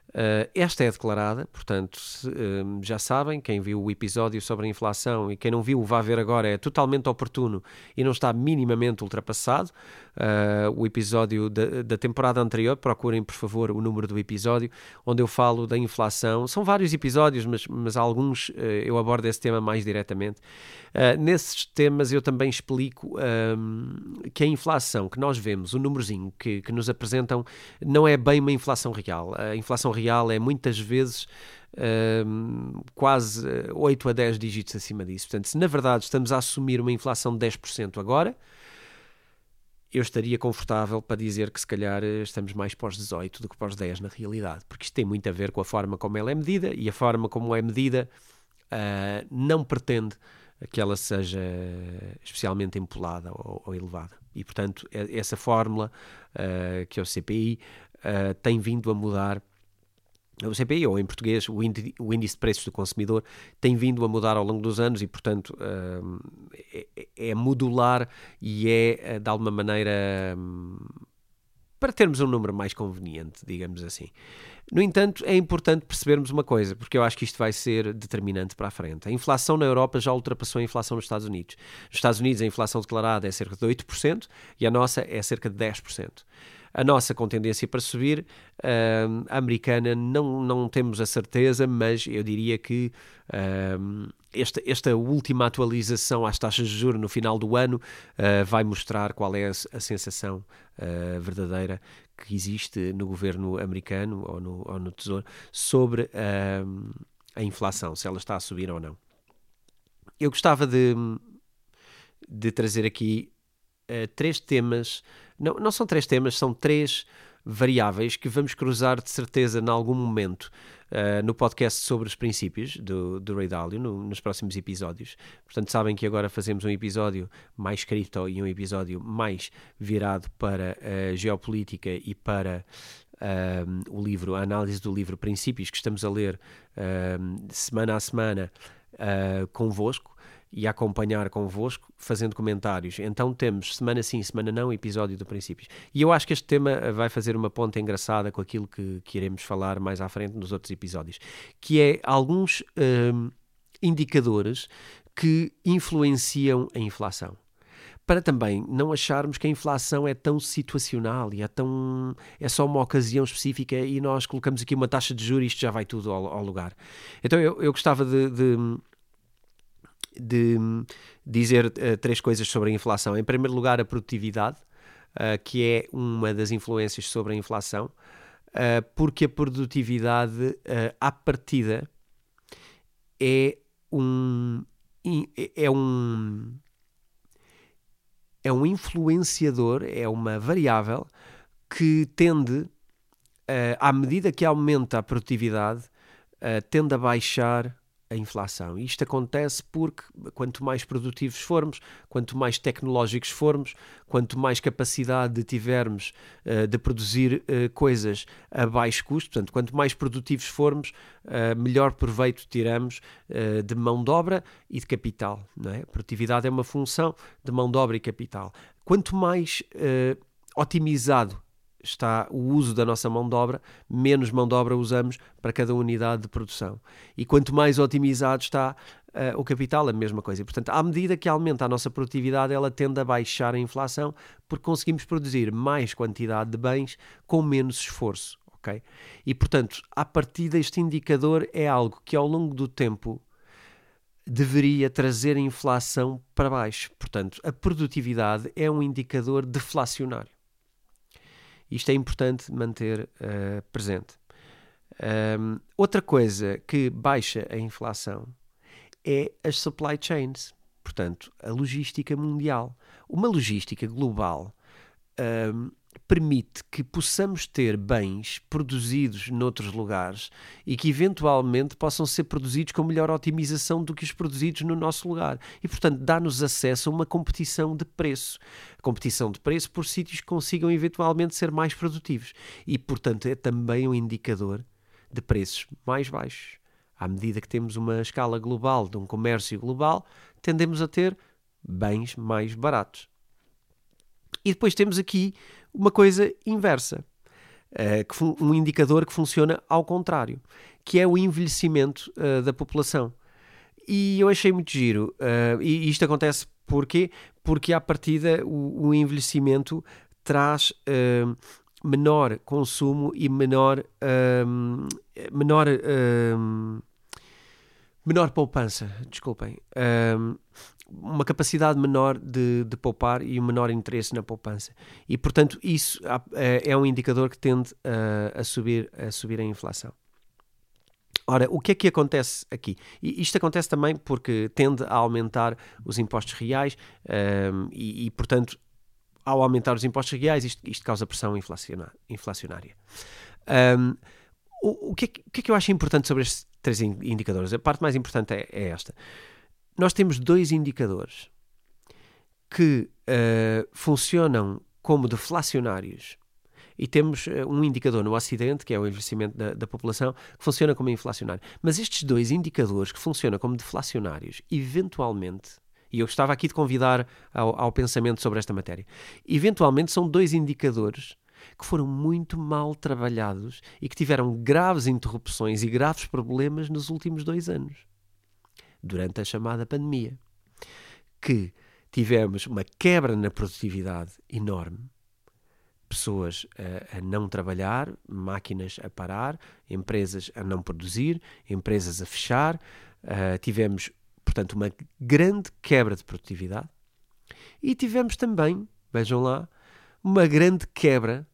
Uh, esta é declarada, portanto, se, uh, já sabem, quem viu o episódio sobre a inflação e quem não viu, vá ver agora, é totalmente oportuno e não está minimamente ultrapassado. Uh, o episódio da, da, temporada anterior, procurem por favor o número do episódio, onde eu falo da inflação. São vários episódios, mas, mas alguns eu abordo esse tema mais diretamente. nesses temas eu também explico que a inflação que nós vemos, o númerozinho que, que nos apresentam, não é bem uma inflação real. A inflação real é muitas vezes uh, quase 8 a 10 dígitos acima disso. Portanto, se na verdade estamos a assumir uma inflação de 10% agora, eu estaria confortável para dizer que se calhar estamos mais os 18 do que os 10 na realidade, porque isto tem muito a ver com a forma como ela é medida e a forma como é medida uh, não pretende que ela seja especialmente empolada ou, ou elevada. E, portanto, essa fórmula, uh, que é o CPI, uh, tem vindo a mudar o CPI, ou em português, o índice, de preços do consumidor, tem vindo a mudar ao longo dos anos e, portanto, hum, é, é, modular e é, eh, de alguma maneira, hum, para termos um número mais conveniente, digamos assim. No entanto, é importante percebermos uma coisa, porque eu acho que isto vai ser determinante para a frente. A inflação na Europa já ultrapassou a inflação nos Estados Unidos. Nos Estados Unidos, a inflação declarada é cerca de 8% e a nossa é cerca de 10% a nossa com tendência para subir, uh, a americana não, não temos a certeza, mas eu diria que uh, esta, esta última atualização às taxas de juros no final do ano uh, vai mostrar qual é a, a sensação ah, verdadeira que existe no governo americano ou no, ou no Tesouro sobre a inflação, se ela está a subir ou não. Eu gostava de, de trazer aqui uh, três temas não, não são três temas, são três variáveis que vamos cruzar de certeza em algum momento uh, no podcast sobre os princípios do, do Ray Dalio, no, nos próximos episódios. Portanto, sabem que agora fazemos um episódio mais cripto e um episódio mais virado para a geopolítica e para o livro, a análise do livro Princípios, que estamos a ler semana a semana uh, convosco e a acompanhar convosco, fazendo comentários. Então temos semana sim, semana não, episódio do Princípios. E eu acho que este tema vai fazer uma ponta engraçada com aquilo que, que iremos falar mais à frente nos outros episódios, que é alguns uh, indicadores que influenciam a inflação para também não acharmos que a inflação é tão situacional e é tão é só uma ocasião específica e nós colocamos aqui uma taxa de juros e isto já vai tudo ao, ao lugar. Então eu, eu gostava de, de, de dizer uh, três coisas sobre a inflação. Em primeiro lugar, a produtividade, uh, que é uma das influências sobre a inflação, uh, porque a produtividade, à partida, é um é um é um influenciador, é uma variável que tende, uh, à medida que aumenta a produtividade, uh, tende a baixar a inflação. Isto acontece porque quanto mais produtivos formos, quanto mais tecnológicos formos, quanto mais capacidade tivermos uh, de produzir uh, coisas a baixo custo, portanto, quanto mais produtivos formos, uh, melhor proveito tiramos de mão de obra e de capital. Não é? Produtividade é uma função de mão de obra e capital. Quanto mais otimizado está o uso da nossa mão de obra, menos mão de obra usamos para cada unidade de produção. E quanto mais otimizado está uh, o capital, a mesma coisa. E, portanto, à medida que aumenta a nossa produtividade, ela tende a baixar a inflação, porque conseguimos produzir mais quantidade de bens com menos esforço. Okay? E, portanto, a partir deste indicador é algo que ao longo do tempo deveria trazer a inflação para baixo. Portanto, a produtividade é um indicador deflacionário. Isto é importante manter uh, presente. Um, outra coisa que baixa a inflação é as supply chains, portanto, a logística mundial. Uma logística global um, permite que possamos ter bens produzidos noutros lugares e que eventualmente possam ser produzidos com melhor otimização do que os produzidos no nosso lugar. E, portanto, dá-nos acesso a uma competição de preço. Competição de preço por sítios que consigam eventualmente ser mais produtivos. E, portanto, é também um indicador de preços mais baixos. À medida que temos uma escala global de um comércio global, tendemos a ter bens mais baratos. E depois temos aqui uma coisa inversa, uh, um indicador que funciona ao contrário, que é o envelhecimento uh, da população. E eu achei muito giro. Uh, e isto acontece porquê? Porque, à partida, o, o envelhecimento traz menor consumo e menor, menor, menor poupança. Desculpem uma capacidade menor de, de, poupar e um menor interesse na poupança. E, portanto, isso é, é um indicador que tende a, a, subir, a subir a inflação. Ora, o que é que acontece aqui? E isto acontece também porque tende a aumentar os impostos reais um, e, e, portanto, ao aumentar os impostos reais, isto, isto causa pressão inflacionária. Um, o, o, que é, o, que é, que eu acho importante sobre estes três indicadores? A parte mais importante é, é esta nós temos dois indicadores que uh, funcionam como deflacionários e temos uh, um indicador no Ocidente, que é o envelhecimento da, da, população, que funciona como inflacionário. Mas estes dois indicadores que funcionam como deflacionários, eventualmente, e eu gostava aqui de convidar ao, ao pensamento sobre esta matéria, eventualmente são dois indicadores que foram muito mal trabalhados e que tiveram graves interrupções e graves problemas nos últimos dois anos durante a chamada pandemia, que tivemos uma quebra na produtividade enorme, pessoas a, a, não trabalhar, máquinas a parar, empresas a não produzir, empresas a fechar, uh, tivemos, portanto, uma grande quebra de produtividade e tivemos também, vejam lá, uma grande quebra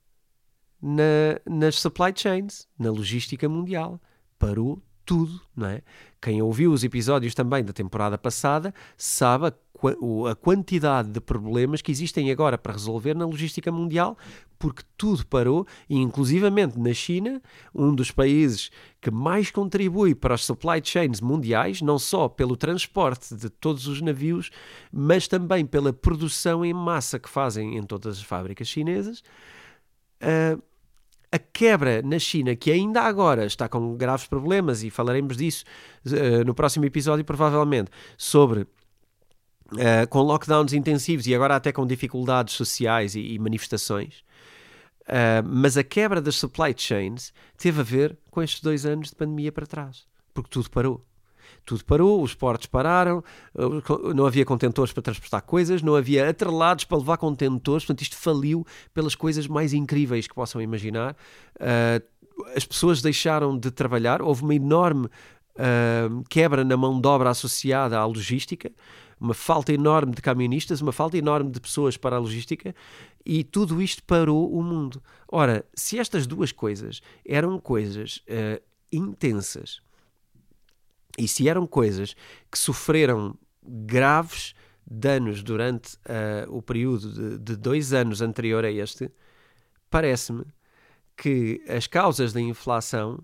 na, nas supply chains, na logística mundial. Parou tudo, não é? Quem ouviu os episódios também da temporada passada sabe a, quantidade de problemas que existem agora para resolver na logística mundial, porque tudo parou, e inclusivamente na China, um dos países que mais contribui para as supply chains mundiais, não só pelo transporte de todos os navios, mas também pela produção em massa que fazem em todas as fábricas chinesas. Uh, a quebra na China, que ainda agora está com graves problemas, e falaremos disso uh, no próximo episódio, provavelmente, sobre uh, com lockdowns intensivos e agora até com dificuldades sociais e, e manifestações. Uh, mas a quebra das supply chains teve a ver com estes dois anos de pandemia para trás, porque tudo parou tudo parou, os portos pararam, eh, não havia contentores para transportar coisas, não havia atrelados para levar contentores, portanto isto faliu pelas coisas mais incríveis que possam imaginar. Uh, as pessoas deixaram de trabalhar, houve uma enorme uh, quebra na mão de obra associada à logística, uma falta enorme de camionistas, uma falta enorme de pessoas para a logística e tudo isto parou o mundo. Ora, se estas duas coisas eram coisas uh, intensas e se eram coisas que sofreram graves danos durante uh, o período de, de, dois anos anterior a este, parece-me que as causas da inflação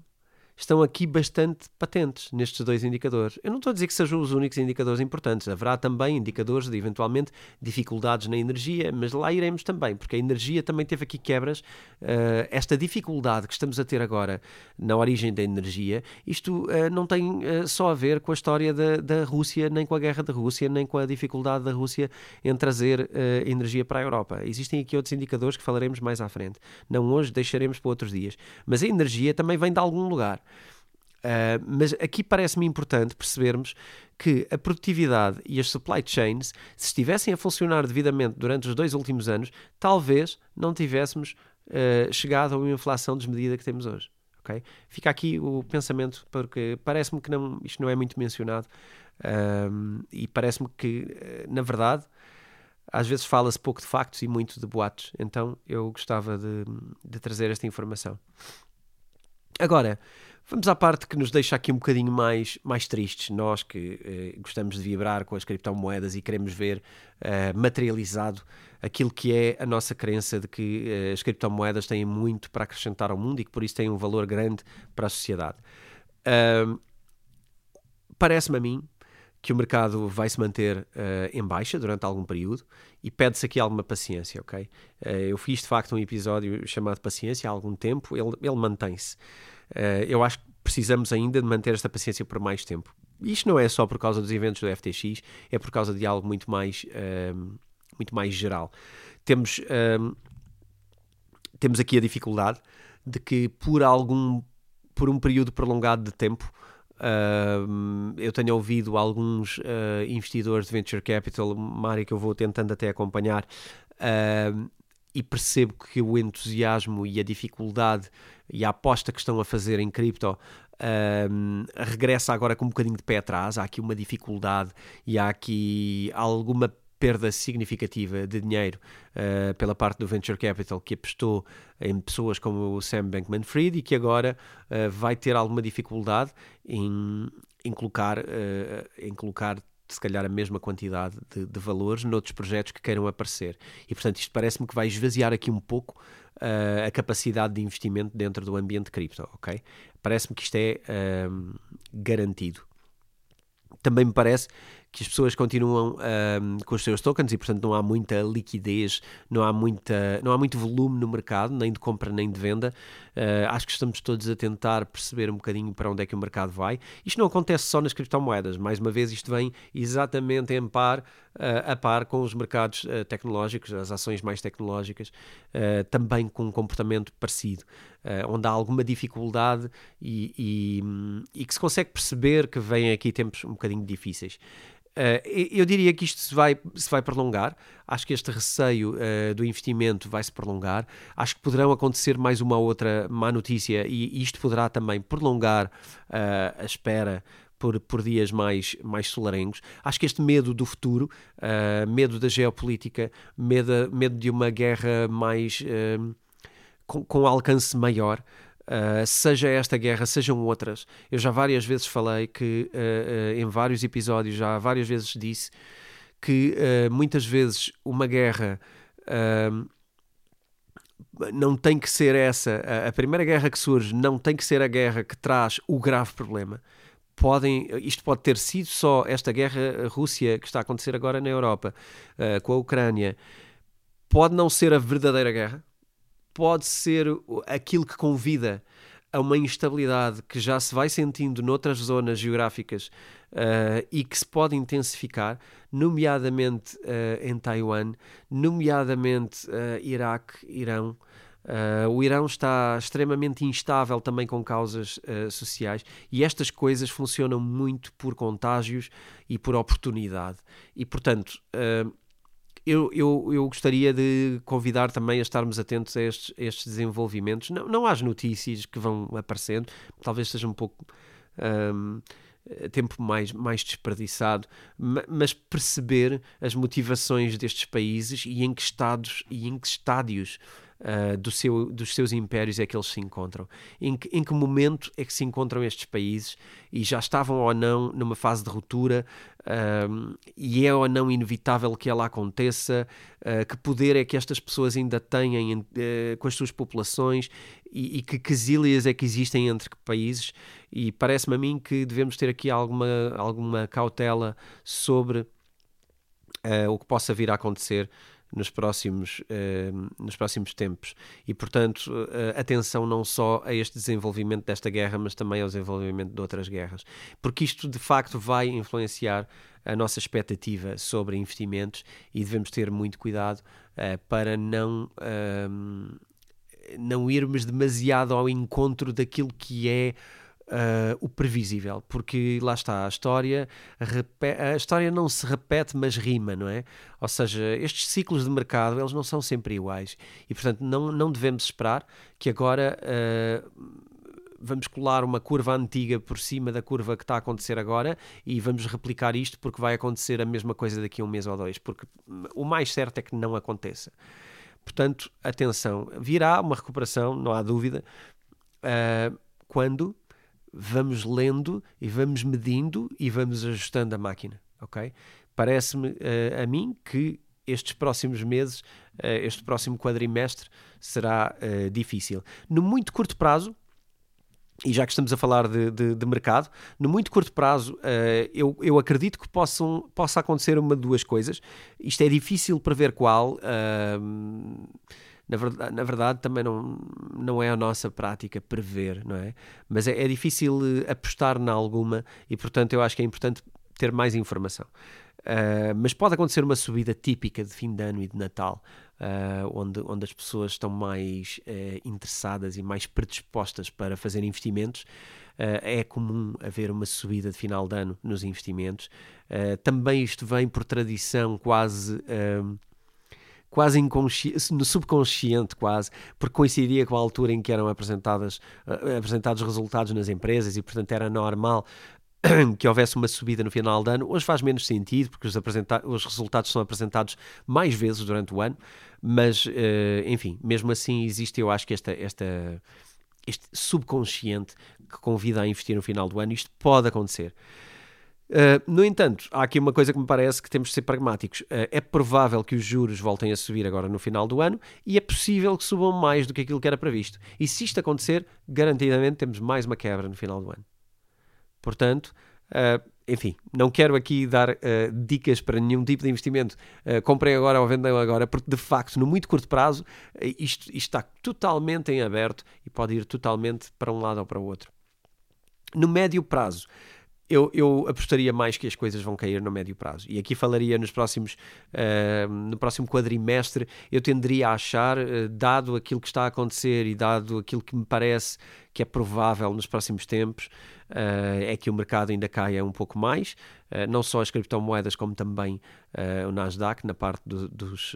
estão aqui bastante patentes nestes dois indicadores. Eu não estou a dizer que sejam os únicos indicadores importantes, haverá também indicadores de eventualmente dificuldades na energia, mas lá iremos também, porque a energia também teve aqui quebras. Uh, esta dificuldade que estamos a ter agora na origem da energia, isto uh, não tem uh, só a ver com a história da, da Rússia, nem com a guerra da Rússia, nem com a dificuldade da Rússia em trazer energia para a Europa. Existem aqui outros indicadores que falaremos mais à frente. Não hoje, deixaremos para outros dias. Mas a energia também vem de algum lugar. Uh, mas aqui parece-me importante percebermos que a produtividade e as supply chains, se estivessem a funcionar devidamente durante os dois últimos anos, talvez não tivéssemos uh, chegado a uma inflação desmedida que temos hoje. Okay? Fica aqui o pensamento, porque parece-me que não, isto não é muito mencionado uh, e parece-me que, na verdade, às vezes fala-se pouco de factos e muito de boatos. Então eu gostava de, de trazer esta informação. Agora, Vamos à parte que nos deixa aqui um bocadinho mais, mais tristes, nós que eh, gostamos de vibrar com as criptomoedas e queremos ver eh, materializado aquilo que é a nossa crença de que eh, as criptomoedas têm muito para acrescentar ao mundo e que por isso têm um valor grande para a sociedade. Parece-me a mim que o mercado vai se manter uh, em baixa durante algum período e pede-se aqui alguma paciência, ok? Uh, eu fiz de facto um episódio chamado Paciência há algum tempo, ele, ele mantém-se. Uh, eu acho que precisamos ainda de manter esta paciência por mais tempo. Isto não é só por causa dos eventos do FTX, é por causa de algo muito mais, uh, muito mais geral. Temos, uh, temos aqui a dificuldade de que por algum por um período prolongado de tempo Uh, eu tenho ouvido alguns uh, investidores de venture capital, uma área que eu vou tentando até acompanhar, uh, e percebo que o entusiasmo e a dificuldade e a aposta que estão a fazer em cripto um, regressa agora com um bocadinho de pé atrás. Há aqui uma dificuldade e há aqui alguma perda significativa de dinheiro uh, pela parte do venture capital que apostou em pessoas como o Sam Bankman-Fried e que agora uh, vai ter alguma dificuldade em, em colocar, uh, em colocar se calhar a mesma quantidade de, de, valores noutros projetos que queiram aparecer. E portanto isto parece-me que vai esvaziar aqui um pouco uh, a capacidade de investimento dentro do ambiente cripto, ok? Parece-me que isto é uh, garantido. Também me parece que as pessoas continuam uh, com os seus tokens e, portanto, não há muita liquidez, não há, muita, não há muito volume no mercado, nem de compra nem de venda. Uh, acho que estamos todos a tentar perceber um bocadinho para onde é que o mercado vai. Isto não acontece só nas criptomoedas, mais uma vez, isto vem exatamente em par, uh, a par com os mercados tecnológicos, as ações mais tecnológicas, também com um comportamento parecido. onde há alguma dificuldade e, e, e que se consegue perceber que vêm aqui tempos um bocadinho difíceis. Uh, eu diria que isto se vai, se vai prolongar. Acho que este receio uh, do investimento vai se prolongar. Acho que poderão acontecer mais uma outra má notícia e isto poderá também prolongar uh, a espera por, por dias mais, mais solarengos. Acho que este medo do futuro, medo da geopolítica, medo, medo de uma guerra mais com, com alcance maior, Uh, seja esta guerra, sejam outras. Eu já várias vezes falei que, uh, uh, em vários episódios, já várias vezes disse que muitas vezes uma guerra não tem que ser essa. A, primeira guerra que surge não tem que ser a guerra que traz o grave problema. Podem, isto pode ter sido só esta guerra Rússia que está a acontecer agora na Europa, com a Ucrânia. Pode não ser a verdadeira guerra, pode ser aquilo que convida a uma instabilidade que já se vai sentindo noutras zonas geográficas uh, e que se pode intensificar, nomeadamente uh, em Taiwan, nomeadamente uh, Iraque, Irão. o Irão está extremamente instável também com causas sociais e estas coisas funcionam muito por contágios e por oportunidade. E, portanto, eu, eu, eu gostaria de convidar também a estarmos atentos a estes, estes desenvolvimentos, não, não às notícias que vão aparecendo, talvez seja um pouco. Um, tempo mais, mais desperdiçado, mas perceber as motivações destes países e em que estados e em que estádios uh, do seu, dos seus impérios é que eles se encontram. Em que, em que momento é que se encontram estes países e já estavam ou não numa fase de ruptura uh, e é ou não inevitável que ela aconteça, uh, que poder é que estas pessoas ainda têm com as suas populações? E, e que quesílias é que existem entre países? E parece-me a mim que devemos ter aqui alguma, alguma cautela sobre o que possa vir a acontecer nos próximos, uh, nos próximos tempos. E, portanto, uh, atenção não só a este desenvolvimento desta guerra, mas também ao desenvolvimento de outras guerras. Porque isto, de facto, vai influenciar a nossa expectativa sobre investimentos e devemos ter muito cuidado uh, para não. não irmos demasiado ao encontro daquilo que é uh, o previsível, porque lá está, a história, a história não se repete, mas rima, não é? Ou seja, estes ciclos de mercado, eles não são sempre iguais e, portanto, não, não devemos esperar que agora uh, vamos colar uma curva antiga por cima da curva que está a acontecer agora e vamos replicar isto porque vai acontecer a mesma coisa daqui a um mês ou dois, porque o mais certo é que não aconteça. Portanto, atenção, virá uma recuperação, não há dúvida, uh, quando vamos lendo e vamos medindo e vamos ajustando a máquina, ok? Parece-me uh, a mim que estes próximos meses, uh, este próximo quadrimestre será uh, difícil. No muito curto prazo, e já que estamos a falar de, de, de mercado, no muito curto prazo, eu, eu acredito que possam, possa acontecer uma de duas coisas. Isto é difícil prever qual na verdade, na verdade também não, não é a nossa prática prever, não é? Mas é, é difícil eh, apostar na alguma e, portanto, eu acho que é importante ter mais informação. Uh, mas pode acontecer uma subida típica de fim de ano e de Natal, uh, onde, onde as pessoas estão mais uh, interessadas e mais predispostas para fazer investimentos. é comum haver uma subida de final de ano nos investimentos. também isto vem por tradição quase quase no subconsciente quase, porque coincidia com a altura em que eram apresentadas, uh, apresentados resultados nas empresas e portanto era normal que houvesse uma subida no final do ano. Hoje faz menos sentido, porque os, os resultados são apresentados mais vezes durante o ano, mas, uh, enfim, mesmo assim existe, eu acho que esta, esta, este subconsciente que convida a investir no final do ano, isto pode acontecer. Uh, no entanto, há aqui uma coisa que me parece que temos de ser pragmáticos. Uh, é provável que os juros voltem a subir agora no final do ano e é possível que subam mais do que aquilo que era previsto. E se isto acontecer, garantidamente temos mais uma quebra no final do ano. Portanto, uh, enfim, não quero aqui dar dicas para nenhum tipo de investimento. comprem agora ou vendam agora, porque de facto, no muito curto prazo, isto, isto está totalmente em aberto e pode ir totalmente para um lado ou para o outro. No médio prazo, eu, eu, apostaria mais que as coisas vão cair no médio prazo. E aqui falaria nos próximos, uh, no próximo quadrimestre, eu tenderia a achar, uh, dado aquilo que está a acontecer e dado aquilo que me parece que é provável nos próximos tempos, uh, é que o mercado ainda caia um pouco mais, não só as criptomoedas, como também o Nasdaq, na parte do, dos,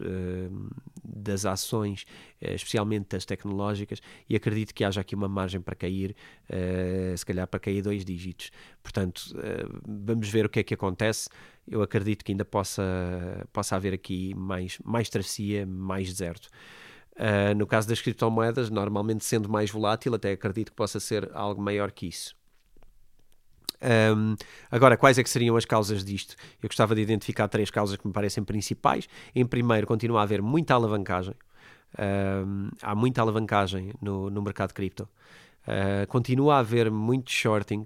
das ações, especialmente das tecnológicas, e acredito que haja aqui uma margem para cair, se calhar para cair dois dígitos. Portanto, vamos ver o que é que acontece. Eu acredito que ainda possa, possa haver aqui mais, mais travessia, mais deserto. Uh, no caso das criptomoedas, normalmente sendo mais volátil, até acredito que possa ser algo maior que isso. Um, agora, quais é que seriam as causas disto? Eu gostava de identificar três causas que me parecem principais. Em primeiro, continua a haver muita alavancagem. Um, há muita alavancagem no, no mercado cripto. Uh, continua a haver muito shorting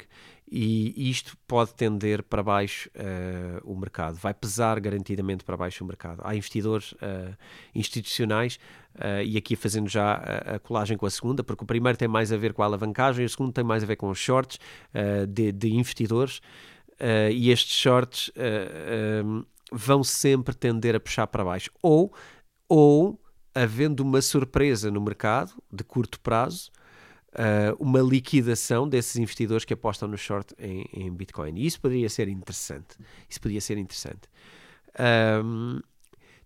e isto pode tender para baixo uh, o mercado, vai pesar garantidamente para baixo o mercado. Há investidores uh, institucionais, uh, e aqui fazendo já a, a, colagem com a segunda, porque o primeiro tem mais a ver com a alavancagem, o segundo tem mais a ver com os shorts de, de, investidores, e estes shorts vão sempre tender a puxar para baixo. Ou, ou havendo uma surpresa no mercado de curto prazo, uh, uma liquidação desses investidores que apostam no short em, em, Bitcoin. E isso poderia ser interessante. Isso poderia ser interessante. Um,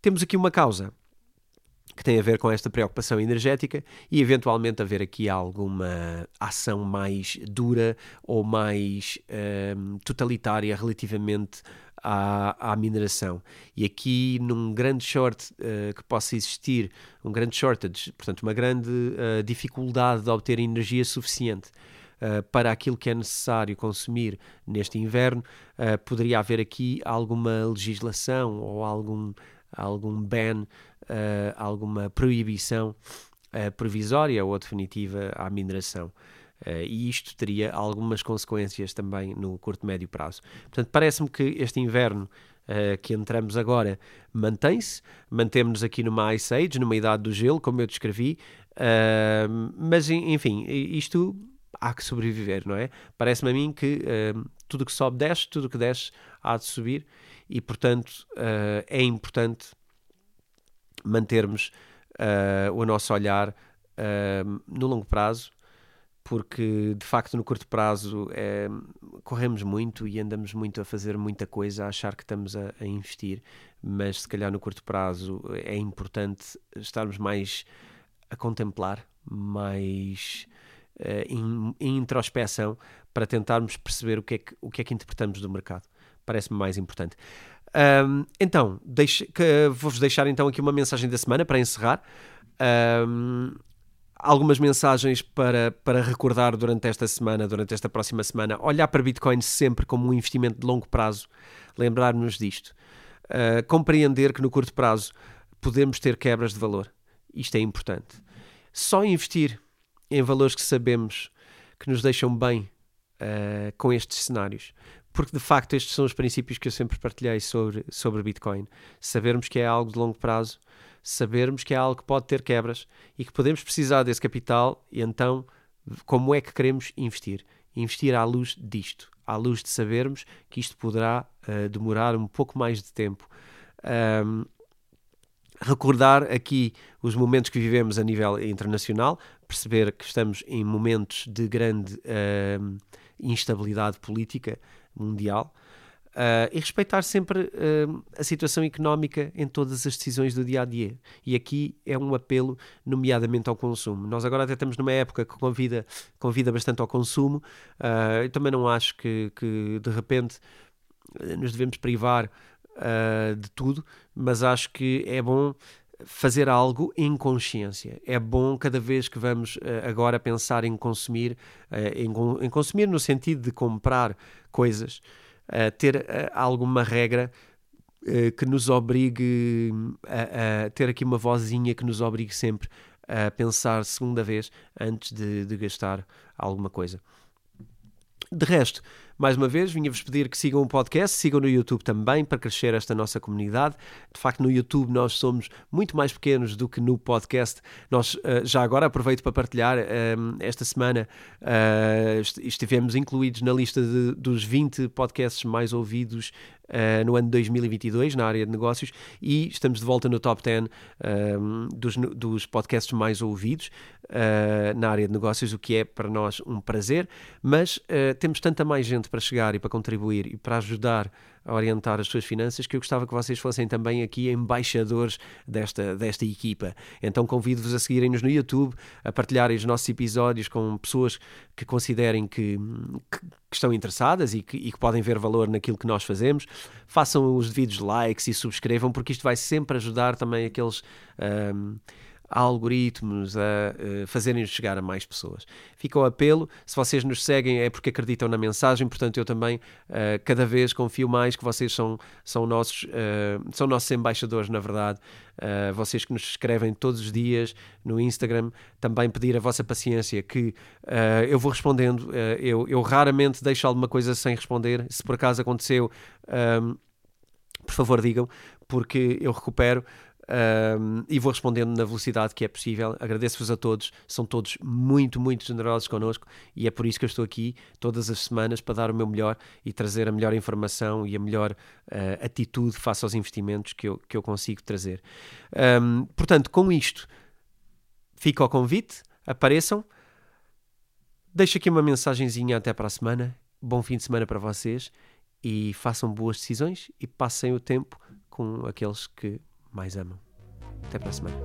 temos aqui uma causa que tem a ver com esta preocupação energética e eventualmente haver aqui alguma ação mais dura ou mais um, totalitária relativamente à, à mineração. E aqui, num grande short uh, que possa existir, um grande shortage, portanto, uma grande uh, dificuldade de obter energia suficiente uh, para aquilo que é necessário consumir neste inverno, poderia haver aqui alguma legislação ou algum, algum ban, alguma proibição provisória ou definitiva à mineração. Uh, e isto teria algumas consequências também no curto médio prazo. Portanto, parece-me que este inverno uh, que entramos agora mantém-se, mantemos-nos aqui numa Ice Age, numa idade do gelo, como eu descrevi, uh, mas enfim, isto há que sobreviver, não é? Parece-me a mim que tudo que sobe desce, tudo que desce há de subir e, portanto, é importante mantermos o nosso olhar no longo prazo porque de facto no curto prazo é, corremos muito e andamos muito a fazer muita coisa, a achar que estamos a, a, investir, mas se calhar no curto prazo é importante estarmos mais a contemplar, mais em, em, introspeção para tentarmos perceber o que é que, o que, é que interpretamos do mercado. Parece-me mais importante. Um, então, vou-vos deixar então aqui uma mensagem da semana para encerrar. Um, algumas mensagens para, para recordar durante esta semana, durante esta próxima semana. Olhar para Bitcoin sempre como um investimento de longo prazo, lembrar-nos disto. Uh, compreender que no curto prazo podemos ter quebras de valor. Isto é importante. Só investir em valores que sabemos que nos deixam bem uh, com estes cenários. Porque de facto estes são os princípios que eu sempre partilhei sobre, sobre Bitcoin. Sabermos que é algo de longo prazo sabermos que é algo que pode ter quebras e que podemos precisar desse capital e então como é que queremos investir? Investir à luz disto, à luz de sabermos que isto poderá uh, demorar um pouco mais de tempo. Um, recordar aqui os momentos que vivemos a nível internacional, perceber que estamos em momentos de grande uh, instabilidade política mundial Uh, e respeitar sempre uh, a situação económica em todas as decisões do dia a dia. E aqui é um apelo, nomeadamente ao consumo. Nós agora até estamos numa época que convida, convida bastante ao consumo. Uh, eu também não acho que, que de repente nos devemos privar de tudo, mas acho que é bom fazer algo em consciência. É bom cada vez que vamos agora pensar em consumir, em consumir no sentido de comprar coisas ter alguma regra que nos obrigue a, a, ter aqui uma vozinha que nos obrigue sempre a pensar segunda vez antes de, de gastar alguma coisa. De resto, mais uma vez, vinha-vos pedir que sigam o podcast, sigam no YouTube também para crescer esta nossa comunidade. De facto, no YouTube nós somos muito mais pequenos do que no podcast. Nós, uh, já agora, aproveito para partilhar, uh, esta semana uh, estivemos incluídos na lista de, dos 20 podcasts mais ouvidos uh, no ano 2022 na área de negócios e estamos de volta no top 10 uh, dos, dos podcasts mais ouvidos uh, na área de negócios, o que é para nós um prazer, mas temos tanta mais gente para chegar e para contribuir e para ajudar a orientar as suas finanças, que eu gostava que vocês fossem também aqui embaixadores desta, desta equipa. Então convido-vos a seguirem-nos no YouTube, a partilharem os nossos episódios com pessoas que considerem que, que, que estão interessadas e que, e que, podem ver valor naquilo que nós fazemos. Façam os devidos likes e subscrevam, porque isto vai sempre ajudar também aqueles. Um, a algoritmos, a uh, fazerem-nos chegar a mais pessoas. Fica o apelo, se vocês nos seguem é porque acreditam na mensagem, portanto eu também uh, cada vez confio mais que vocês são, são, nossos, uh, são nossos embaixadores, na verdade. vocês que nos escrevem todos os dias no Instagram, também pedir a vossa paciência que eu vou respondendo. eu, eu raramente deixo alguma coisa sem responder. Se por acaso aconteceu, por favor digam, porque eu recupero. Um, e vou respondendo na velocidade que é possível. Agradeço-vos a todos, são todos muito, muito generosos connosco e é por isso que eu estou aqui todas as semanas para dar o meu melhor e trazer a melhor informação e a melhor uh, atitude face aos investimentos que eu, que eu consigo trazer. Um, portanto, com isto, fica o convite, apareçam. Deixo aqui uma mensagenzinha até para a semana. Bom fim de semana para vocês e façam boas decisões e passem o tempo com aqueles que mais amam. Até para a semana.